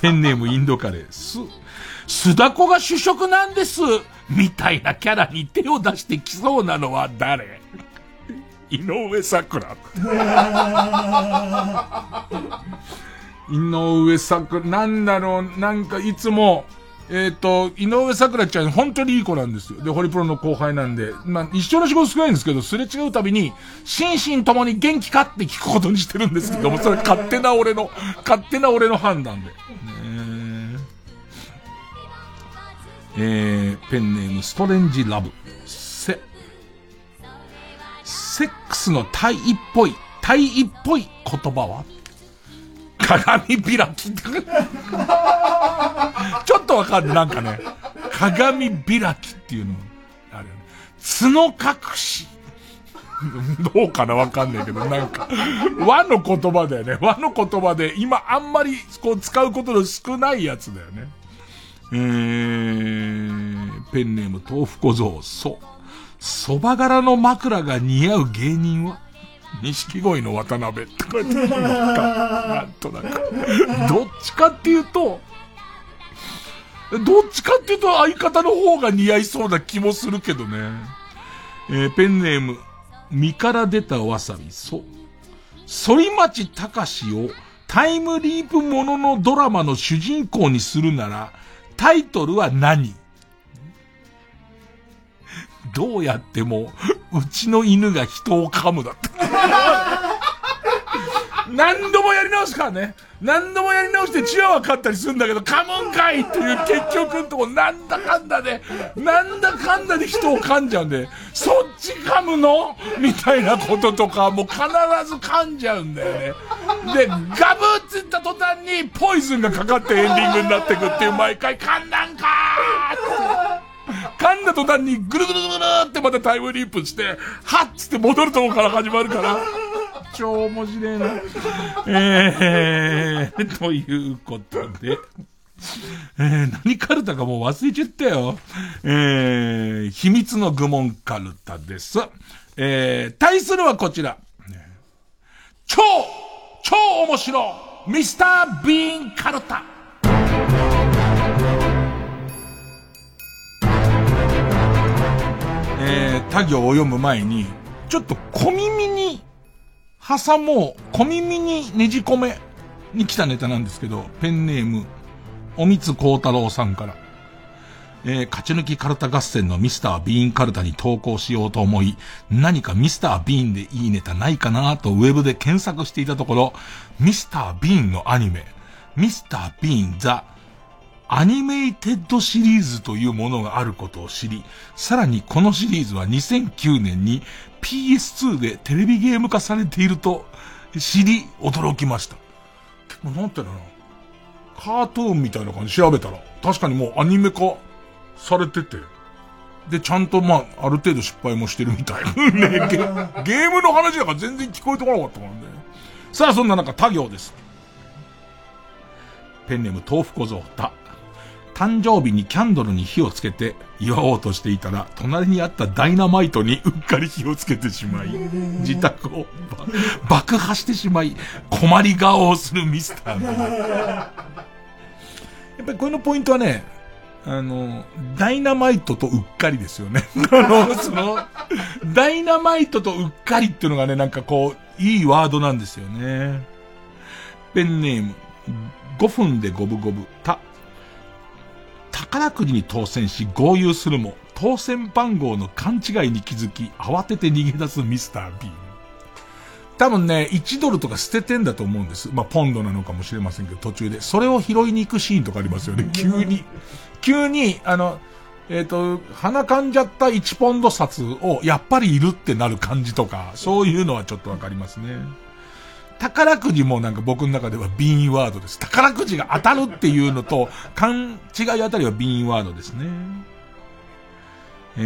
ペンネームインドカレー、す、すだこが主食なんです、みたいなキャラに手を出してきそうなのは誰？井上桜。井上桜、なんだろう、なんかいつも、えっ、ー、と、井上桜ちゃん本当にいい子なんですよ。で、ホリプロの後輩なんで、まあ、一緒の仕事少ないんですけど、すれ違うたびに、心身ともに元気かって聞くことにしてるんですけども、それ勝手な俺の、勝手な俺の判断で。ねえー、ペンネームストレンジラブ。せ、セックスの体位っぽい、体位っぽい言葉は？鏡開きって。ちょっとわかる、なんかね。鏡開きっていうの。あるよね。角隠し。どうかなわかんないけど、なんか、和の言葉だよね。和の言葉で、今あんまりこう使うことの少ないやつだよね。えー、ペンネーム豆腐小僧、そ、蕎麦柄の枕が似合う芸人は？錦鯉の渡辺って書いてあるのか、なんとなく。どっちかっていうと、どっちかっていうと相方の方が似合いそうな気もするけどね。えー、ペンネーム、身から出たわさび、そ、反町隆史をタイムリープもののドラマの主人公にするなら、タイトルは何？どうやっても、うちの犬が人を噛むだって。何度もやり直すからね。何度もやり直してチワワ勝ったりするんだけど、噛むんかいっていう結局んとこなんだかんだで、なんだかんだで人を噛んじゃうんで、そっち噛むの？みたいなこととか、もう必ず噛んじゃうんだよね。で、ガブッつった途端にポイズンがかかってエンディングになってくっていう毎回噛んだんかーって。噛んだ途端にぐるぐるぐるってまたタイムリープして、はっつって戻るとこから始まるから、超面白いな。えー、ということで、えー、何カルタかもう忘れちゃったよ。えー、秘密の愚問カルタです。えー、対するはこちら。超、超面白ミスター・ビーン・カルタ。他行を読む前に、ちょっと小耳に挟もう、小耳にねじ込めに来たネタなんですけど、ペンネーム、おみつこうたろうさんから、えー、勝ち抜きカルタ合戦のミスター・ビーンカルタに投稿しようと思い、何かミスター・ビーンでいいネタないかなとウェブで検索していたところ、ミスター・ビーンのアニメ、ミスター・ビーン・ザ・アニメイテッドシリーズというものがあることを知り、さらにこのシリーズは2009年に PS2 でテレビゲーム化されていると知り驚きました。結構なんていうのカートゥーンみたいな感じ調べたら、確かにもうアニメ化されてて、で、ちゃんとまあ、ある程度失敗もしてるみたい。ねゲ、ゲームの話だから全然聞こえてこなかったからね。さあ、そんな中、他行です。ペンネーム豆腐小僧、た。誕生日にキャンドルに火をつけて祝おうとしていたら、隣にあったダイナマイトにうっかり火をつけてしまい、自宅を爆破してしまい、困り顔をするミスターやっぱりこのポイントはね、あの、ダイナマイトとうっかりですよね。あの、その、ダイナマイトとうっかりっていうのがね、なんかこう、いいワードなんですよね。ペンネーム、5分で五分五分、た、宝くじに当選し合流するも、当選番号の勘違いに気づき、慌てて逃げ出すミスター B。多分ね、1ドルとか捨ててんだと思うんです。まあ、ポンドなのかもしれませんけど、途中で。それを拾いに行くシーンとかありますよね。急に。急に、あの、えっ、ー、と、鼻かんじゃった1ポンド札を、やっぱりいるってなる感じとか、そういうのはちょっとわかりますね。宝くじもなんか僕の中ではビーンワードです。宝くじが当たるっていうのと、勘違いあたりはビーンワードですね。え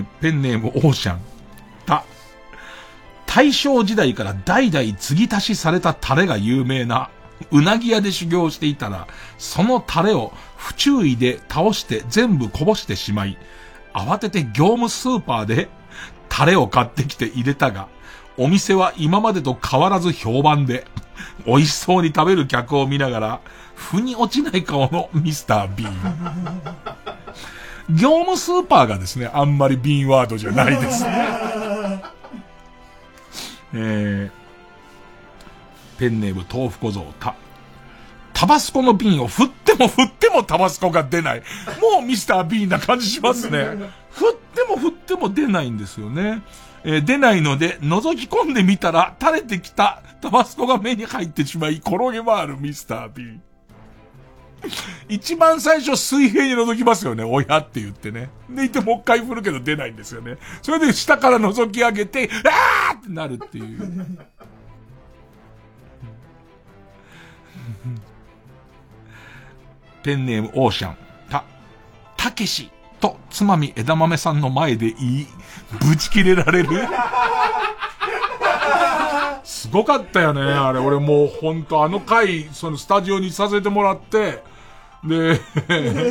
ー、ペンネームオーシャン。た。大正時代から代々継ぎ足しされたタレが有名な、うなぎ屋で修行していたら、そのタレを不注意で倒して全部こぼしてしまい、慌てて業務スーパーでタレを買ってきて入れたが、お店は今までと変わらず評判で、美味しそうに食べる客を見ながら、腑に落ちない顔のミスター・ビーン。業務スーパーがですね、あんまりビーンワードじゃないですね。えー、ペンネーム豆腐小僧、た、タバスコの瓶を振っても振ってもタバスコが出ない。もうミスター・ビーンな感じしますね。振っても振っても出ないんですよね。えー、出ないので、覗き込んでみたら、垂れてきたタバスコが目に入ってしまい、転げ回るミスター B。一番最初水平に覗きますよね、親って言ってね。でいてもう一回振るけど出ないんですよね。それで下から覗き上げて、あーってなるっていう。ペンネームオーシャン。た、たけし。と、つまみ枝豆さんの前で言い、ぶち切れられる？すごかったよね、あれ。俺もうほんとあの回、そのスタジオにさせてもらって、で、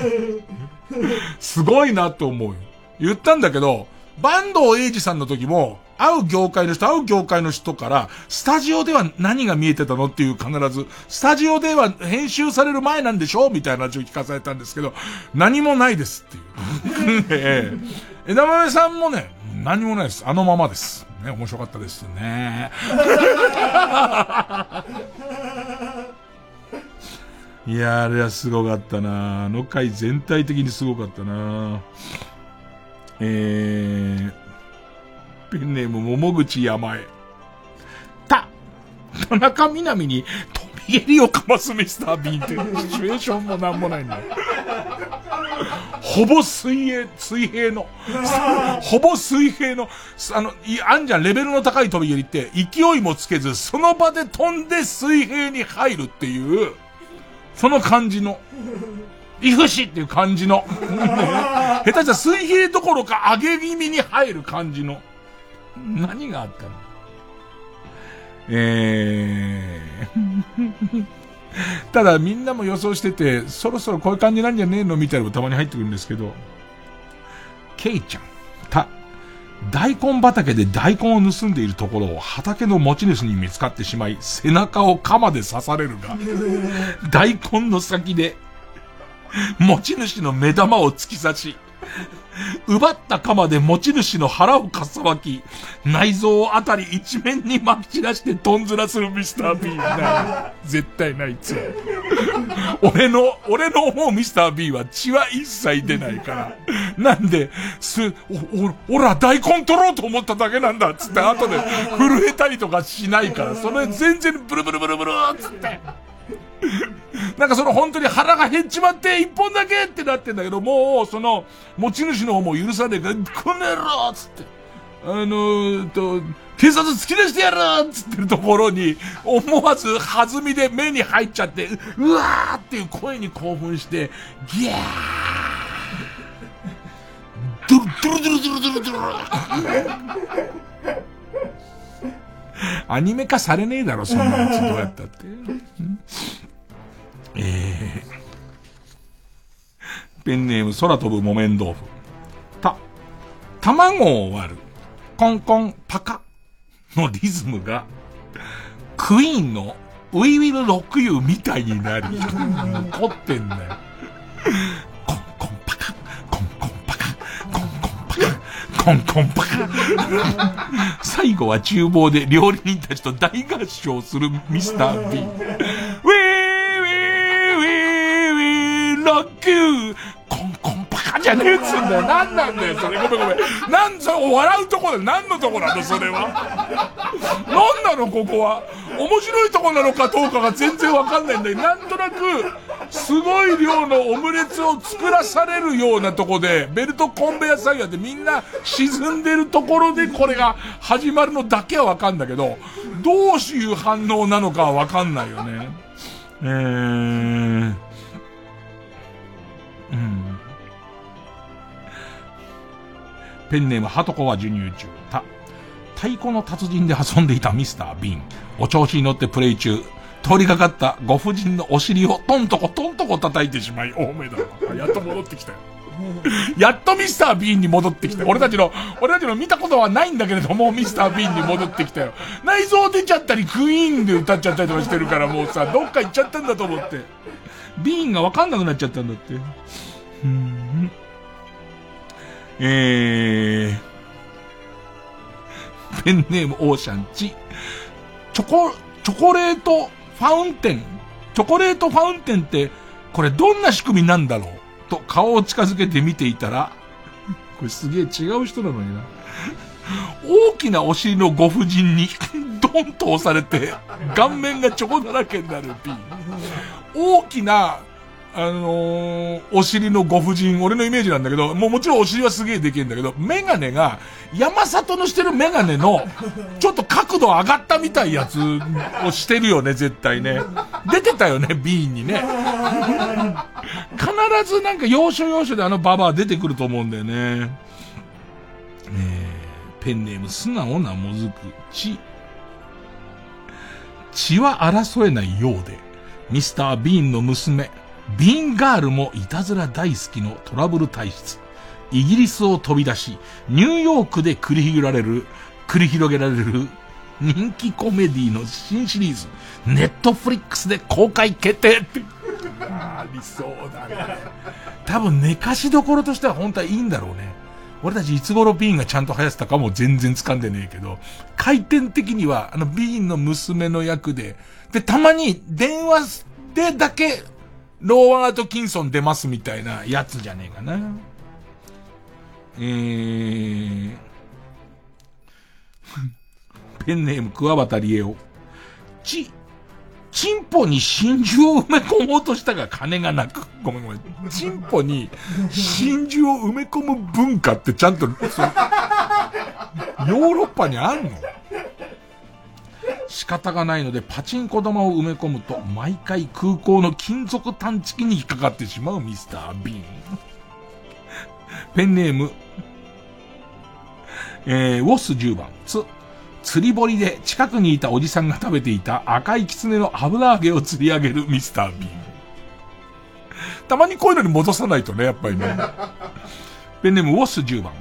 すごいなって思うよ。言ったんだけど、坂東英二さんの時も、会う業界の人、会う業界の人から、スタジオでは何が見えてたのっていう必ず、スタジオでは編集される前なんでしょうみたいな話を聞かされたんですけど、何もないですっていう。ええ、枝豆さんもね、何もないです。あのままです。ね、面白かったですね。いやあれはすごかったなあの回全体的にすごかったなえー、ペンネーム、桃口山へ。た、田中みなみに飛び蹴りをかますミスター・ビーンってシチュエーションもなんもないんだよ。ほぼ水泳、水平の、ほぼ水平の、あの、い、あんじゃん、レベルの高い飛び蹴りって、勢いもつけず、その場で飛んで水平に入るっていう、その感じの、イフシっていう感じの、下手したら水平どころか上げ気味に入る感じの、何があったの？えー。ただみんなも予想してて、そろそろこういう感じなんじゃねえのみたいなのもたまに入ってくるんですけど、ケイちゃん、た、大根畑で大根を盗んでいるところを畑の持ち主に見つかってしまい、背中を鎌で刺されるが、大根の先で、持ち主の目玉を突き刺し、奪った鎌で持ち主の腹をかっさばき、内臓をあたり一面に巻き散らしてトンズラするミスター B な絶対ないっつ俺の、俺の思うミスター B は血は一切出ないから。なんで、す、お、お、俺は大根取ろうと思っただけなんだっつって後で震えたりとかしないから、それ全然ブルブルブルブルっつって。なんかその本当に腹が減っちまって一本だけってなってんだけど、もう、その、持ち主の方も許さねえから、この野郎つって。あのー、と、警察突き出してやるつってるところに、思わず弾みで目に入っちゃって、うわーっていう声に興奮して、ギャードゥルドゥルドゥルドゥルドゥルドゥルアニメ化されねえだろ、そんなやつどうやったって。えー、ペンネーム空飛ぶ木綿豆腐。た、卵を割る。コンコンパカのリズムが、クイーンの We Will Rock You みたいになり、怒ってんだよ。コンコンパカ、コンコンパカ、コンコンパカ、コンコンパカ。最後は厨房で料理人たちと大合唱するミスター・ビー。ィーロックユーコンコンじゃねえっつうんだよ。何なんだよ、それ。ごめんごめん。なんそれ、笑うとこだ何のとこなの、それは。何なの、ここは。面白いとこなのかどうかが全然わかんないんだよ。なんとなく、すごい量のオムレツを作らされるようなとこで、ベルトコンベヤ作業でみんな沈んでるところでこれが始まるのだけはわかんだけど、どういう反応なのかはわかんないよね。えー、うん。ペンネームハトコは授乳中。た、太鼓の達人で遊んでいたミスター・ビン。お調子に乗ってプレイ中。通りかかったご婦人のお尻をトントコトントコ叩いてしまい、大目だ。やっと戻ってきたよ。やっとミスター・ビーンに戻ってきた。俺たちの、俺たちの見たことはないんだけれども、ミスター・ビーンに戻ってきたよ。内臓出ちゃったり、クイーンで歌っちゃったりとかしてるから、もうさ、どっか行っちゃったんだと思って。ビーンがわかんなくなっちゃったんだって。うん。えー、ペンネームオーシャンチ。チョコ、チョコレートファウンテン。チョコレートファウンテンって、これどんな仕組みなんだろう？と顔を近づけて見ていたら、これすげえ違う人なのにな。大きなお尻のご婦人に ドンと押されて、顔面がチョコだらけになる P。大きなあのー、お尻のご婦人、俺のイメージなんだけど、もうもちろんお尻はすげえできるんだけど、メガネが、山里のしてるメガネの、ちょっと角度上がったみたいやつをしてるよね、絶対ね。出てたよね、ビーンにね。必ずなんか要所要所であのババア出てくると思うんだよね。ねペンネーム素直なもずく、血。血は争えないようで、ミスター・ビーンの娘、ビーンガールもいたずら大好きのトラブル体質。イギリスを飛び出し、ニューヨークで繰り広げられる、繰り広げられる人気コメディの新シリーズ、ネットフリックスで公開決定ってありそうだね。多分寝かしどころとしては本当はいいんだろうね。俺たちいつ頃ビーンがちゃんと流行ってたかも全然掴んでねえけど、回転的にはあのビーンの娘の役で、で、たまに電話でだけローワード・キンソン出ますみたいなやつじゃねえかな。えー、ペンネーム、桑畑理恵を。ち、チンポに真珠を埋め込もうとしたが金がなく。ごめんごめん。チンポに真珠を埋め込む文化ってちゃんと、ヨーロッパにあんの？仕方がないのでパチンコ玉を埋め込むと毎回空港の金属探知機に引っかかってしまうミスター・ビーン。ペンネーム、えー、ウォス10番、つ、釣り堀で近くにいたおじさんが食べていた赤い狐の油揚げを釣り上げるミスター・ビーン。たまにこういうのに戻さないとね、やっぱりね。ペンネームウォス10番。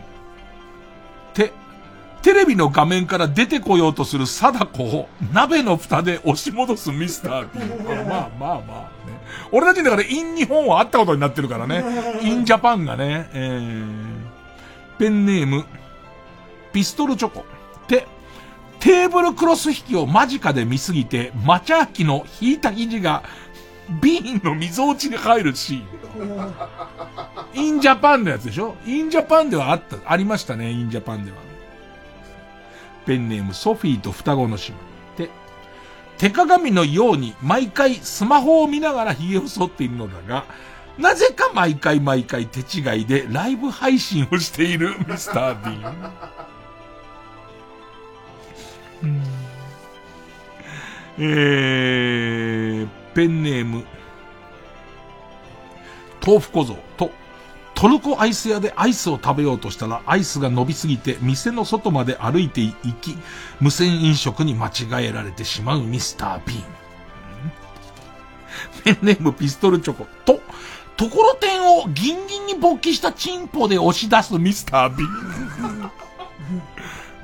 て、テレビの画面から出てこようとする貞子を鍋の蓋で押し戻すミスター B。まあまあまあね。俺たちだからイン日本はあったことになってるからね。インジャパンがね。えー、ペンネーム、ピストルチョコ。テーブルクロス引きを間近で見すぎて、マチャーキの引いた肘がビーンの溝落ちに入るシーン。インジャパンのやつでしょ？インジャパンではあった、ありましたね、インジャパンでは。ペンネームソフィーと双子の姉妹。で、手鏡のように毎回スマホを見ながら髭を剃っているのだが、なぜか毎回毎回手違いでライブ配信をしているミスター・ビーン。えー、ペンネーム、豆腐小僧。と、トルコアイス屋でアイスを食べようとしたら、アイスが伸びすぎて、店の外まで歩いて行き、無線飲食に間違えられてしまうミスター・ビーン。ペンネームピストルチョコ。と、ところてんをギンギンに勃起したチンポで押し出すミスター・ビーン。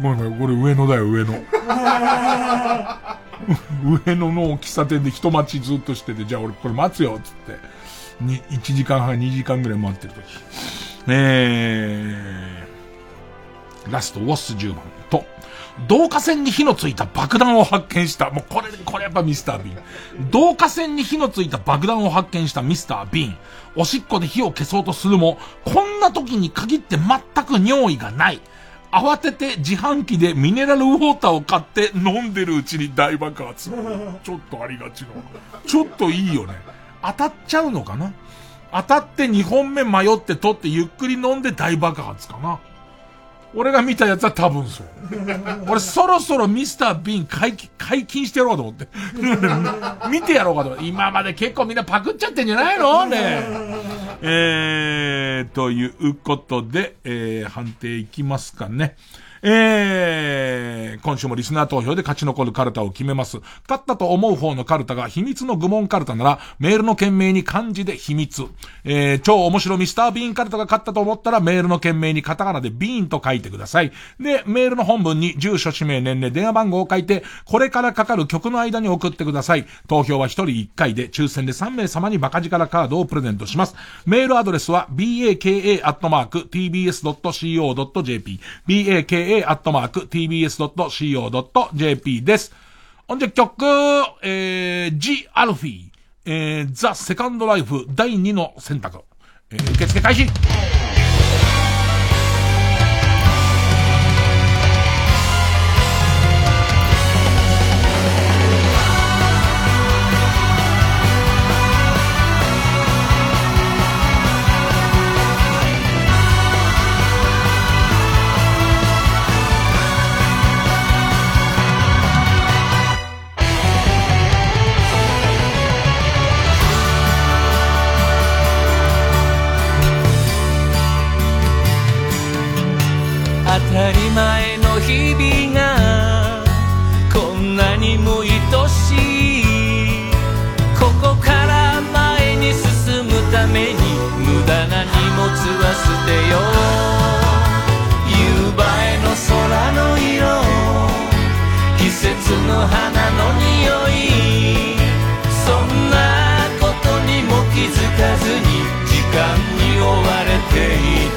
ごめんごめん、これ上野だよ、上野。上野の喫茶店で人待ちずっとしてて、じゃあ俺これ待つよ、つって。に、1時間半、2時間ぐらい待ってる時。えー、ラスト、ウォッス10番と、導火線に火のついた爆弾を発見した。もうこれ、これやっぱミスター・ビン。導火線に火のついた爆弾を発見したミスター・ビン。おしっこで火を消そうとするも、こんな時に限って全く尿意がない。慌てて自販機でミネラルウォーターを買って飲んでるうちに大爆発。ちょっとありがちの。ちょっといいよね。当たっちゃうのかな？当たって2本目迷って取ってゆっくり飲んで大爆発かな？俺が見たやつは多分そう。俺そろそろミスター・ビン解解禁してやろうと思って。見てやろうかと思って。今まで結構みんなパクっちゃってんじゃないの？ねえー、ということで、えー、判定いきますかね。えー、今週もリスナー投票で勝ち残るカルタを決めます。勝ったと思う方のカルタが秘密の愚問カルタなら、メールの件名に漢字で秘密。えー、超面白ミスタービーンカルタが勝ったと思ったら、メールの件名にカタカナでビーンと書いてください。で、メールの本文に住所、氏名、年齢、電話番号を書いて、これからかかる曲の間に送ってください。投票は1人1回で、抽選で3名様にバカ力カードをプレゼントします。メールアドレスは、baka.tbs.co.jp、baka ja.tbs.co.jp です。ほんじゃ曲、えー、G・ アルフィー、えー、ザ・セカンドライフ第2の選択。えー、受付開始捨てよう。夕映えの空の色。季節の花の匂い。そんなことにも気づかずに時間に追われていた。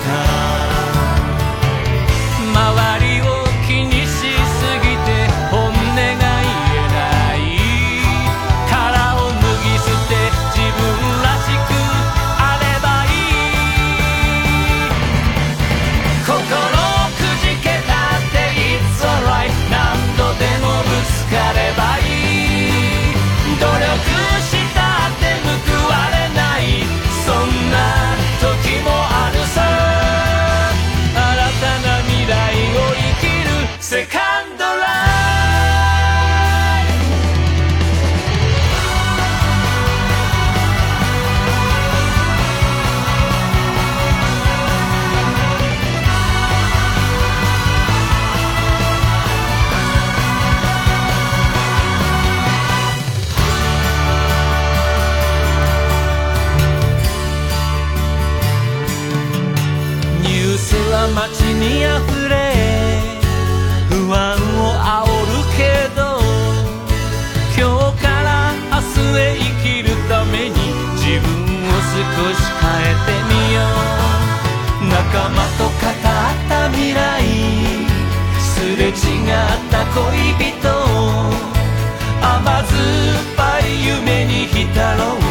違った恋人甘酸っぱい夢に浸ろう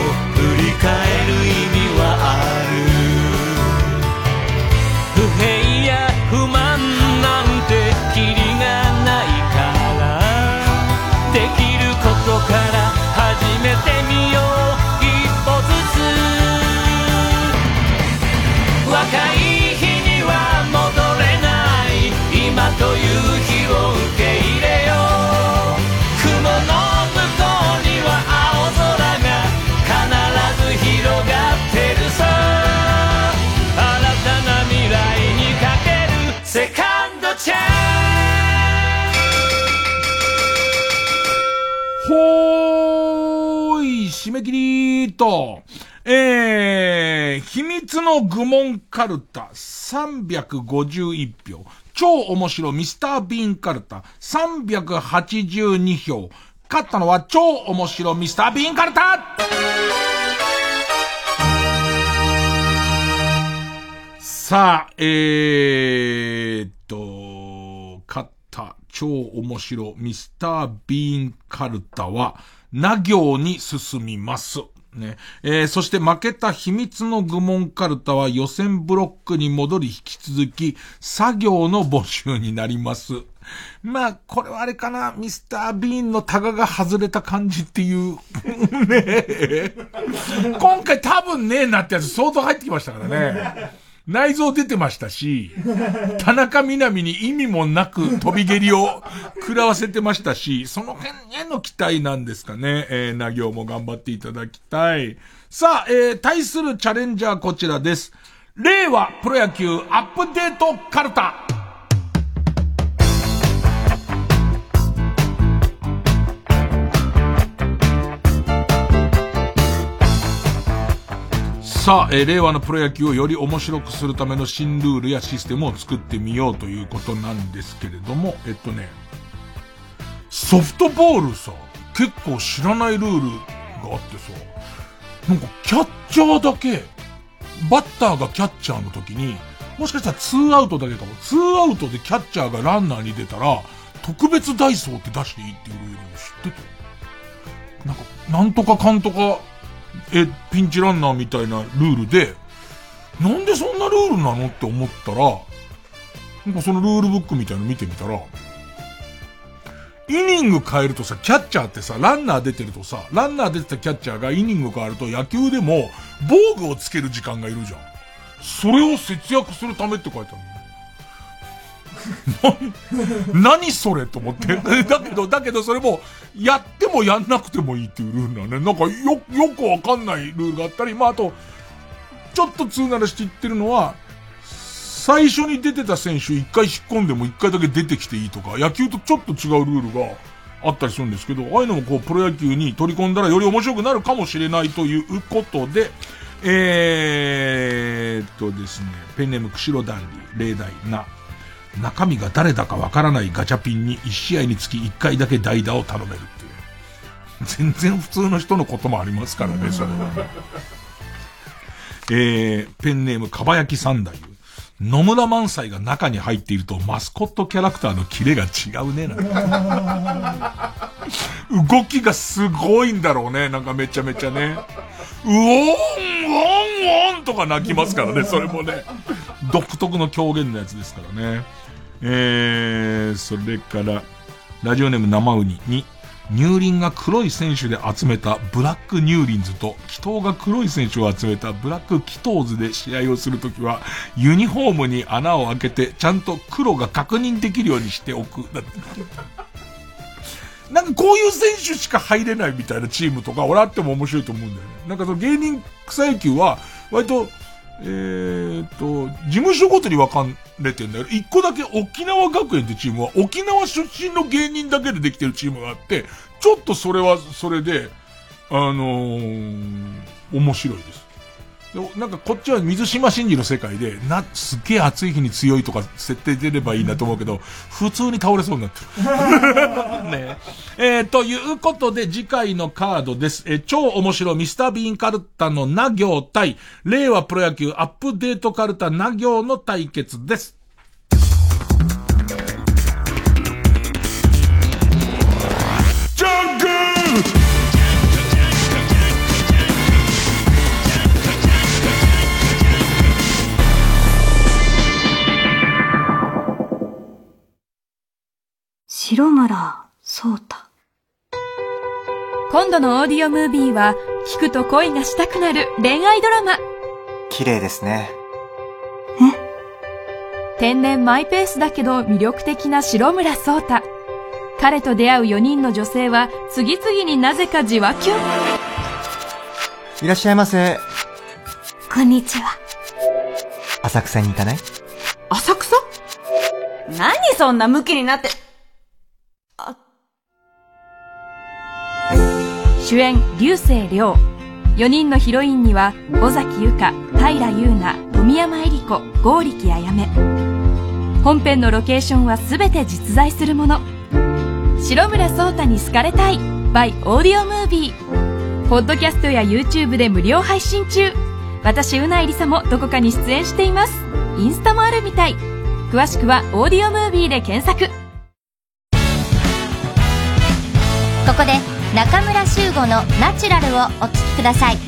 ト。えー、秘密の愚問カルタ351票。超面白ミスタービーンカルタ382票。勝ったのは超面白ミスタービーンカルタさあ、えーっと、勝った超面白ミスタービーンカルタは、な行に進みます。ね。えー、そして負けた秘密の愚問カルタは予選ブロックに戻り引き続き作業の募集になります。まあ、これはあれかな、ミスター・ビーンのタガが外れた感じっていう。ね今回多分ねえなってやつ相当入ってきましたからね。内臓出てましたし、田中みなみに意味もなく飛び蹴りを食らわせてましたし、その辺への期待なんですかね。えー、な行も頑張っていただきたい。さあ、えー、対するチャレンジャーこちらです。令和プロ野球アップデートカルタ。さあ、えー令和のプロ野球をより面白くするための新ルールやシステムを作ってみようということなんですけれども、えっとね、ソフトボールさ、結構知らないルールがあってさ、なんかキャッチャーだけ、バッターがキャッチャーの時に、もしかしたらツーアウトだけかも。ツーアウトでキャッチャーがランナーに出たら、特別ダイソーって出していいっていうルールを知ってたなんか、なんとかかんとか、え、ピンチランナーみたいなルールで、なんでそんなルールなのって思ったら、なんかそのルールブックみたいの見てみたら、イニング変えるとさ、キャッチャーってさ、ランナー出てるとさ、ランナー出てたキャッチャーがイニング変わると野球でも防具をつける時間がいるじゃん。それを節約するためって書いてある。何それと思って。だけど、だけどそれも、やってもやんなくてもいいっていうルールなのね。なんかよ、よくわかんないルールがあったり、まあ、あと、ちょっと通ならして言ってるのは、最初に出てた選手一回引っ込んでも一回だけ出てきていいとか、野球とちょっと違うルールがあったりするんですけど、ああいうのもこう、プロ野球に取り込んだらより面白くなるかもしれないということで、えーっとですね、ペンネーム釧路ダンディ、例題な、中身が誰だかわからないガチャピンに1試合につき1回だけ代打を頼めるっていう。全然普通の人のこともありますからね、それは。えー、ペンネームかばやき三太夫。野村萬斎が中に入っているとマスコットキャラクターのキレが違うね。なんか動きがすごいんだろうね。なんかめちゃめちゃね。うおーん、ウォン、ウォンとか泣きますからね、それもね。独特の狂言のやつですからね。えー、それから、ラジオネーム生ウニに、乳輪が黒い選手で集めたブラック乳輪図と、祈祷が黒い選手を集めたブラック祈祷図で試合をするときは、ユニフォームに穴を開けて、ちゃんと黒が確認できるようにしておく。なんかこういう選手しか入れないみたいなチームとか、俺あっても面白いと思うんだよね。なんかその芸人草野球は、割と、えーっと、事務所ごとに分かれてんだけど、一個だけ沖縄学園ってチームは、沖縄出身の芸人だけでできてるチームがあって、ちょっとそれはそれで、あのー面白いです。でなんかこっちは水島真司の世界で、な、すっげえ暑い日に強いとか設定出ればいいなと思うけど、普通に倒れそうになってる。ねえ。ー、ということで次回のカードです。えー超面白ミスタービーンカルタのな行対、令和プロ野球アップデートカルタな行の対決です。白村聡太。今度のオーディオムービーは、聞くと恋がしたくなる恋愛ドラマ。綺麗ですね。天然マイペースだけど魅力的な白村聡太。彼と出会う4人の女性は、次々になぜかじわきゅん。いらっしゃいませ。こんにちは。浅草に行かない？浅草？何そんなムキになって。主演、流星涼。4人のヒロインには尾崎由香平優奈富山恵里子剛力あやめ本編のロケーションは全て実在するもの。白村聡太に好かれたい by オーディオムービーポッドキャストや YouTube で無料配信中。私うないりさもどこかに出演しています。インスタもあるみたい。詳しくはオーディオムービーで検索。ここで中村修吾の「ナチュラル」をお聴きください。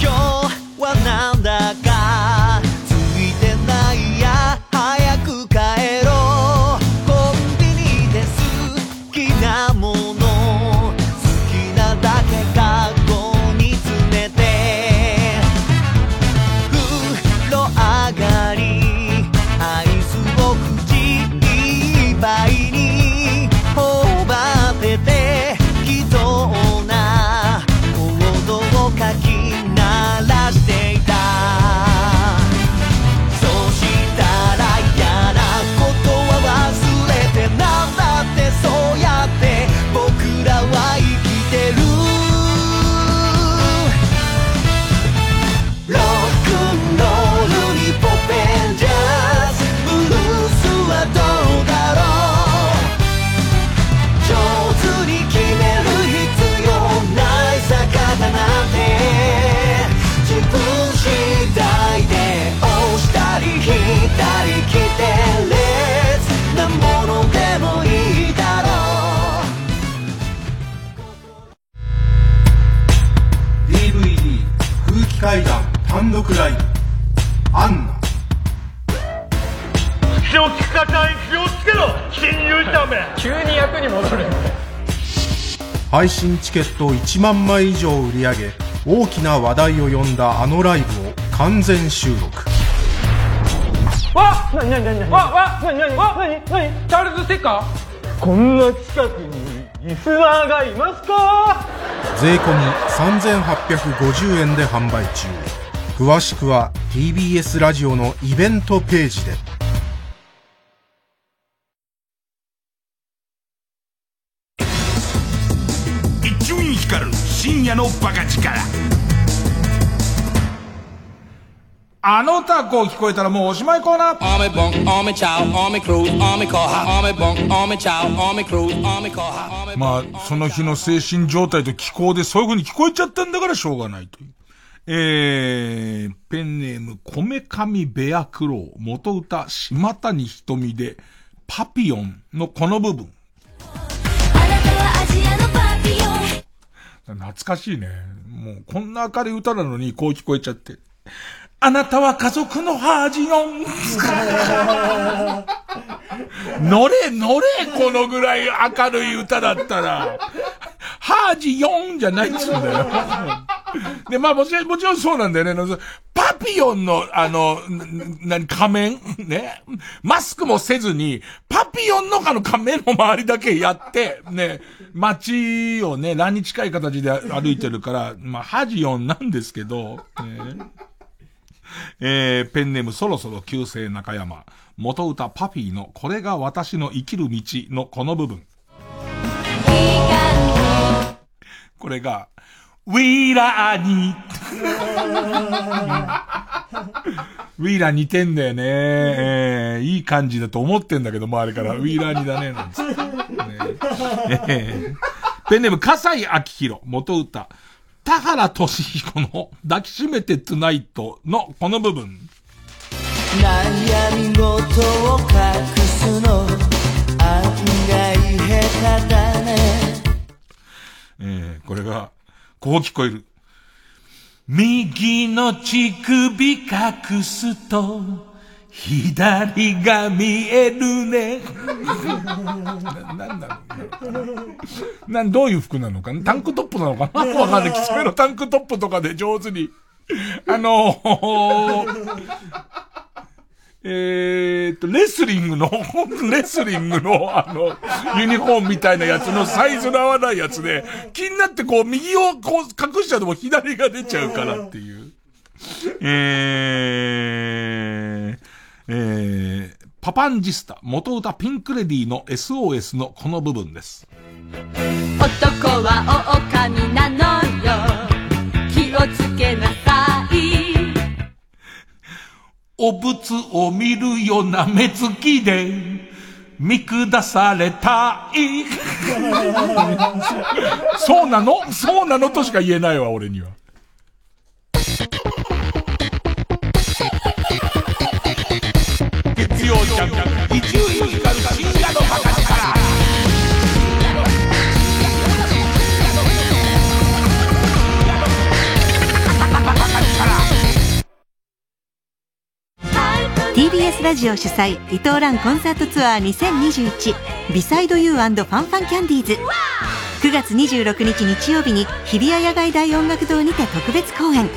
今日はなんだか単独ライブアンナ。気をつかない気をつけろ新入社め。急に役に戻る。配信チケット1万枚以上売り上げ大きな話題を呼んだあのライブを完全収録。わなになになになにわわなになにわなになにチャールズ・カーこんな近くにリスナーがいますか税込3850円で販売中詳しくは TBS ラジオのイベントページで一丁院光る深夜のバカ力あのタコ聞こえたらもうおしまいコーナー.まあ、その日の精神状態と気候でそういう風に聞こえちゃったんだからしょうがないという。えー、ペンネーム、こめかみベアクロー、元歌、島谷瞳で、パピオンのこの部分。懐かしいね。もう、こんな明るい歌なのに、こう聞こえちゃって。あなたは家族のハージオン。乗れ乗れこのぐらい明るい歌だったら。ハージヨンじゃないっつうんだよ。で、まあもちろん、もちろんそうなんだよね。パピヨンの、あの、な、な仮面？ね？マスクもせずに、パピヨンのあの仮面の周りだけやって、ね、街をね、乱に近い形で歩いてるから、まあ、ハジヨンなんですけど、ねえー、ペンネームそろそろ旧姓中山。元歌パフィーのこれが私の生きる道のこの部分。これが、ウィーラーに、ウィーラー似てんだよね。えー、いい感じだと思ってんだけど、周りから、ウィーラーにだね、なん。ねえーペンネーム、笠井明宏、元歌。田原俊彦の抱きしめてトゥナイトのこの部分。悩み事を隠すの案外下手だねえー、これが、こう聞こえる。右の乳首隠すと、左が見えるね。な、なんだろうなん、どういう服なのか？タンクトップなのか？なわかんない。きつめのタンクトップとかで上手に。あのー、えっと、レスリングの、レスリングの、あの、ユニフォームみたいなやつのサイズの合わないやつで、気になってこう、右をこう、隠しちゃうとも左が出ちゃうからっていう。えー、えー、パパンジスタ、元歌ピンクレディの SOS のこの部分です。男は狼なのをつけなさいお仏を見るような目つきで、見下されたい。そうなの？そうなの？としか言えないわ、俺には。一流ミュージカル深夜のバカ力。ー TBS ラジオ主催伊藤蘭コンサートツアー2021ビサイドユーファンファンキャンディーズ9月26日日曜日に日比谷野外大音楽堂にて特別公演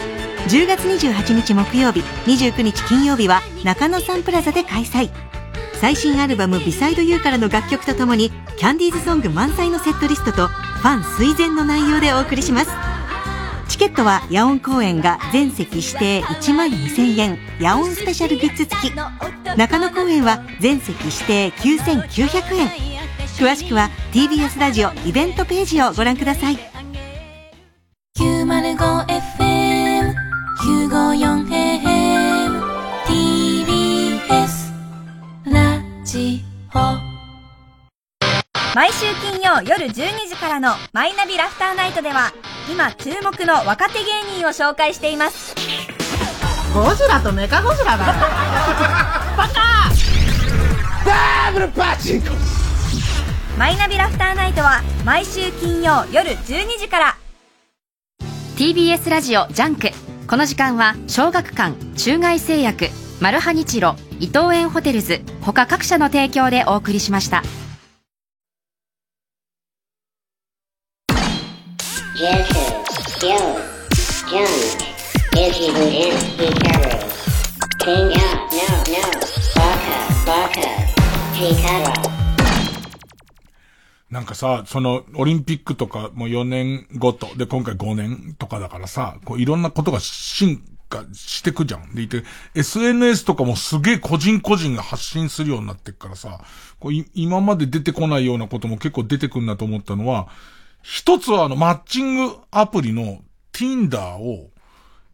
10月28日木曜日29日金曜日は中野サンプラザで開催最新アルバム「ビサイドユーからの楽曲とともにキャンディーズソング満載のセットリストとファン垂涎の内容でお送りします。チケットは野音公演が全席指定1万2000円。野音スペシャルグッズ付き。中野公演は全席指定9900円。詳しくは TBS ラジオイベントページをご覧ください。905FM954 毎週金曜夜12時からのマイナビラフターナイトでは今注目の若手芸人を紹介しています。ゴジラとメカゴジラだ。よ バカ！ダブルパチンコマイナビラフターナイトは毎週金曜夜12時から。TBS ラジオジャンク。この時間は小学館中外製薬マルハニチロ伊藤園ホテルズ他各社の提供でお送りしましたなんかさ、その、オリンピックとかも4年ごと、で、今回5年とかだからさ、こう、いろんなことが進化してくじゃん。でいて、SNS とかもすげえ個人個人が発信するようになってっからさ、こう今まで出てこないようなことも結構出てくんなと思ったのは、一つはあの、マッチングアプリの Tinder を、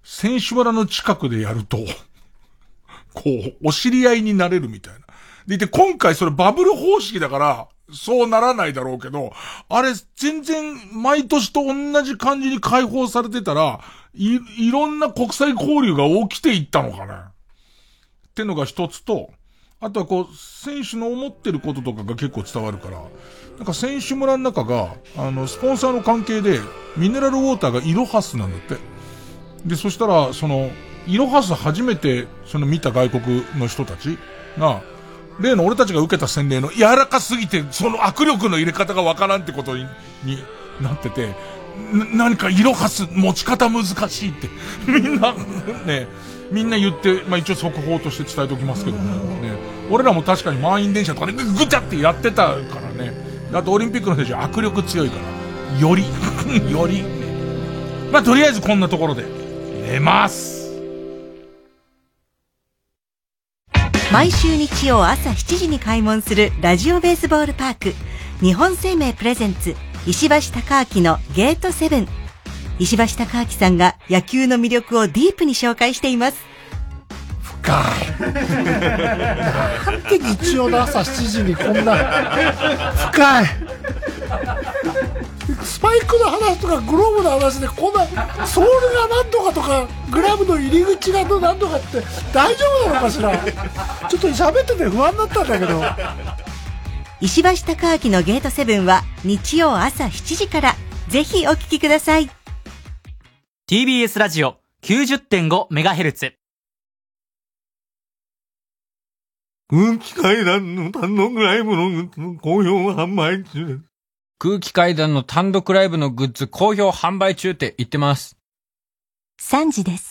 選手村の近くでやると、こう、お知り合いになれるみたいな。でいて、今回それバブル方式だから、そうならないだろうけど、あれ、全然、毎年と同じ感じに解放されてたら、い、いろんな国際交流が起きていったのかね。ってのが一つと、あとはこう、選手の思ってることとかが結構伝わるから、なんか選手村の中が、あの、スポンサーの関係で、ミネラルウォーターがイロハスなんだって。で、そしたら、その、イロハス初めて、その見た外国の人たちが、例の俺たちが受けた洗礼の柔らかすぎて、その握力の入れ方がわからんってことに、になってて、何か色はす、持ち方難しいって、みんな、ね、みんな言って、まあ一応速報として伝えておきますけども、ね、俺らも確かに満員電車とかでぐちゃってやってたからね、あとオリンピックの選手は握力強いから、より、より、まあとりあえずこんなところで、寝ます。毎週日曜朝7時に開門するラジオベースボールパーク。日本生命プレゼンツ石橋貴明のゲートセブン。石橋貴明さんが野球の魅力をディープに紹介しています。なんで日曜の朝7時にこんな深いスパイクの話とかグローブの話でこんなソールが何とかとかグラブの入り口が何とかって大丈夫なのかしら。ちょっと喋ってて不安になったんだけど。石橋貴明のゲートセブンは日曜朝7時からぜひお聞きください。TBS ラジオ 90.5MHz 空気階段の単独ライブの好評販売中です。空気階段の単独ライブのグッズ好評販売中って言ってます。3時です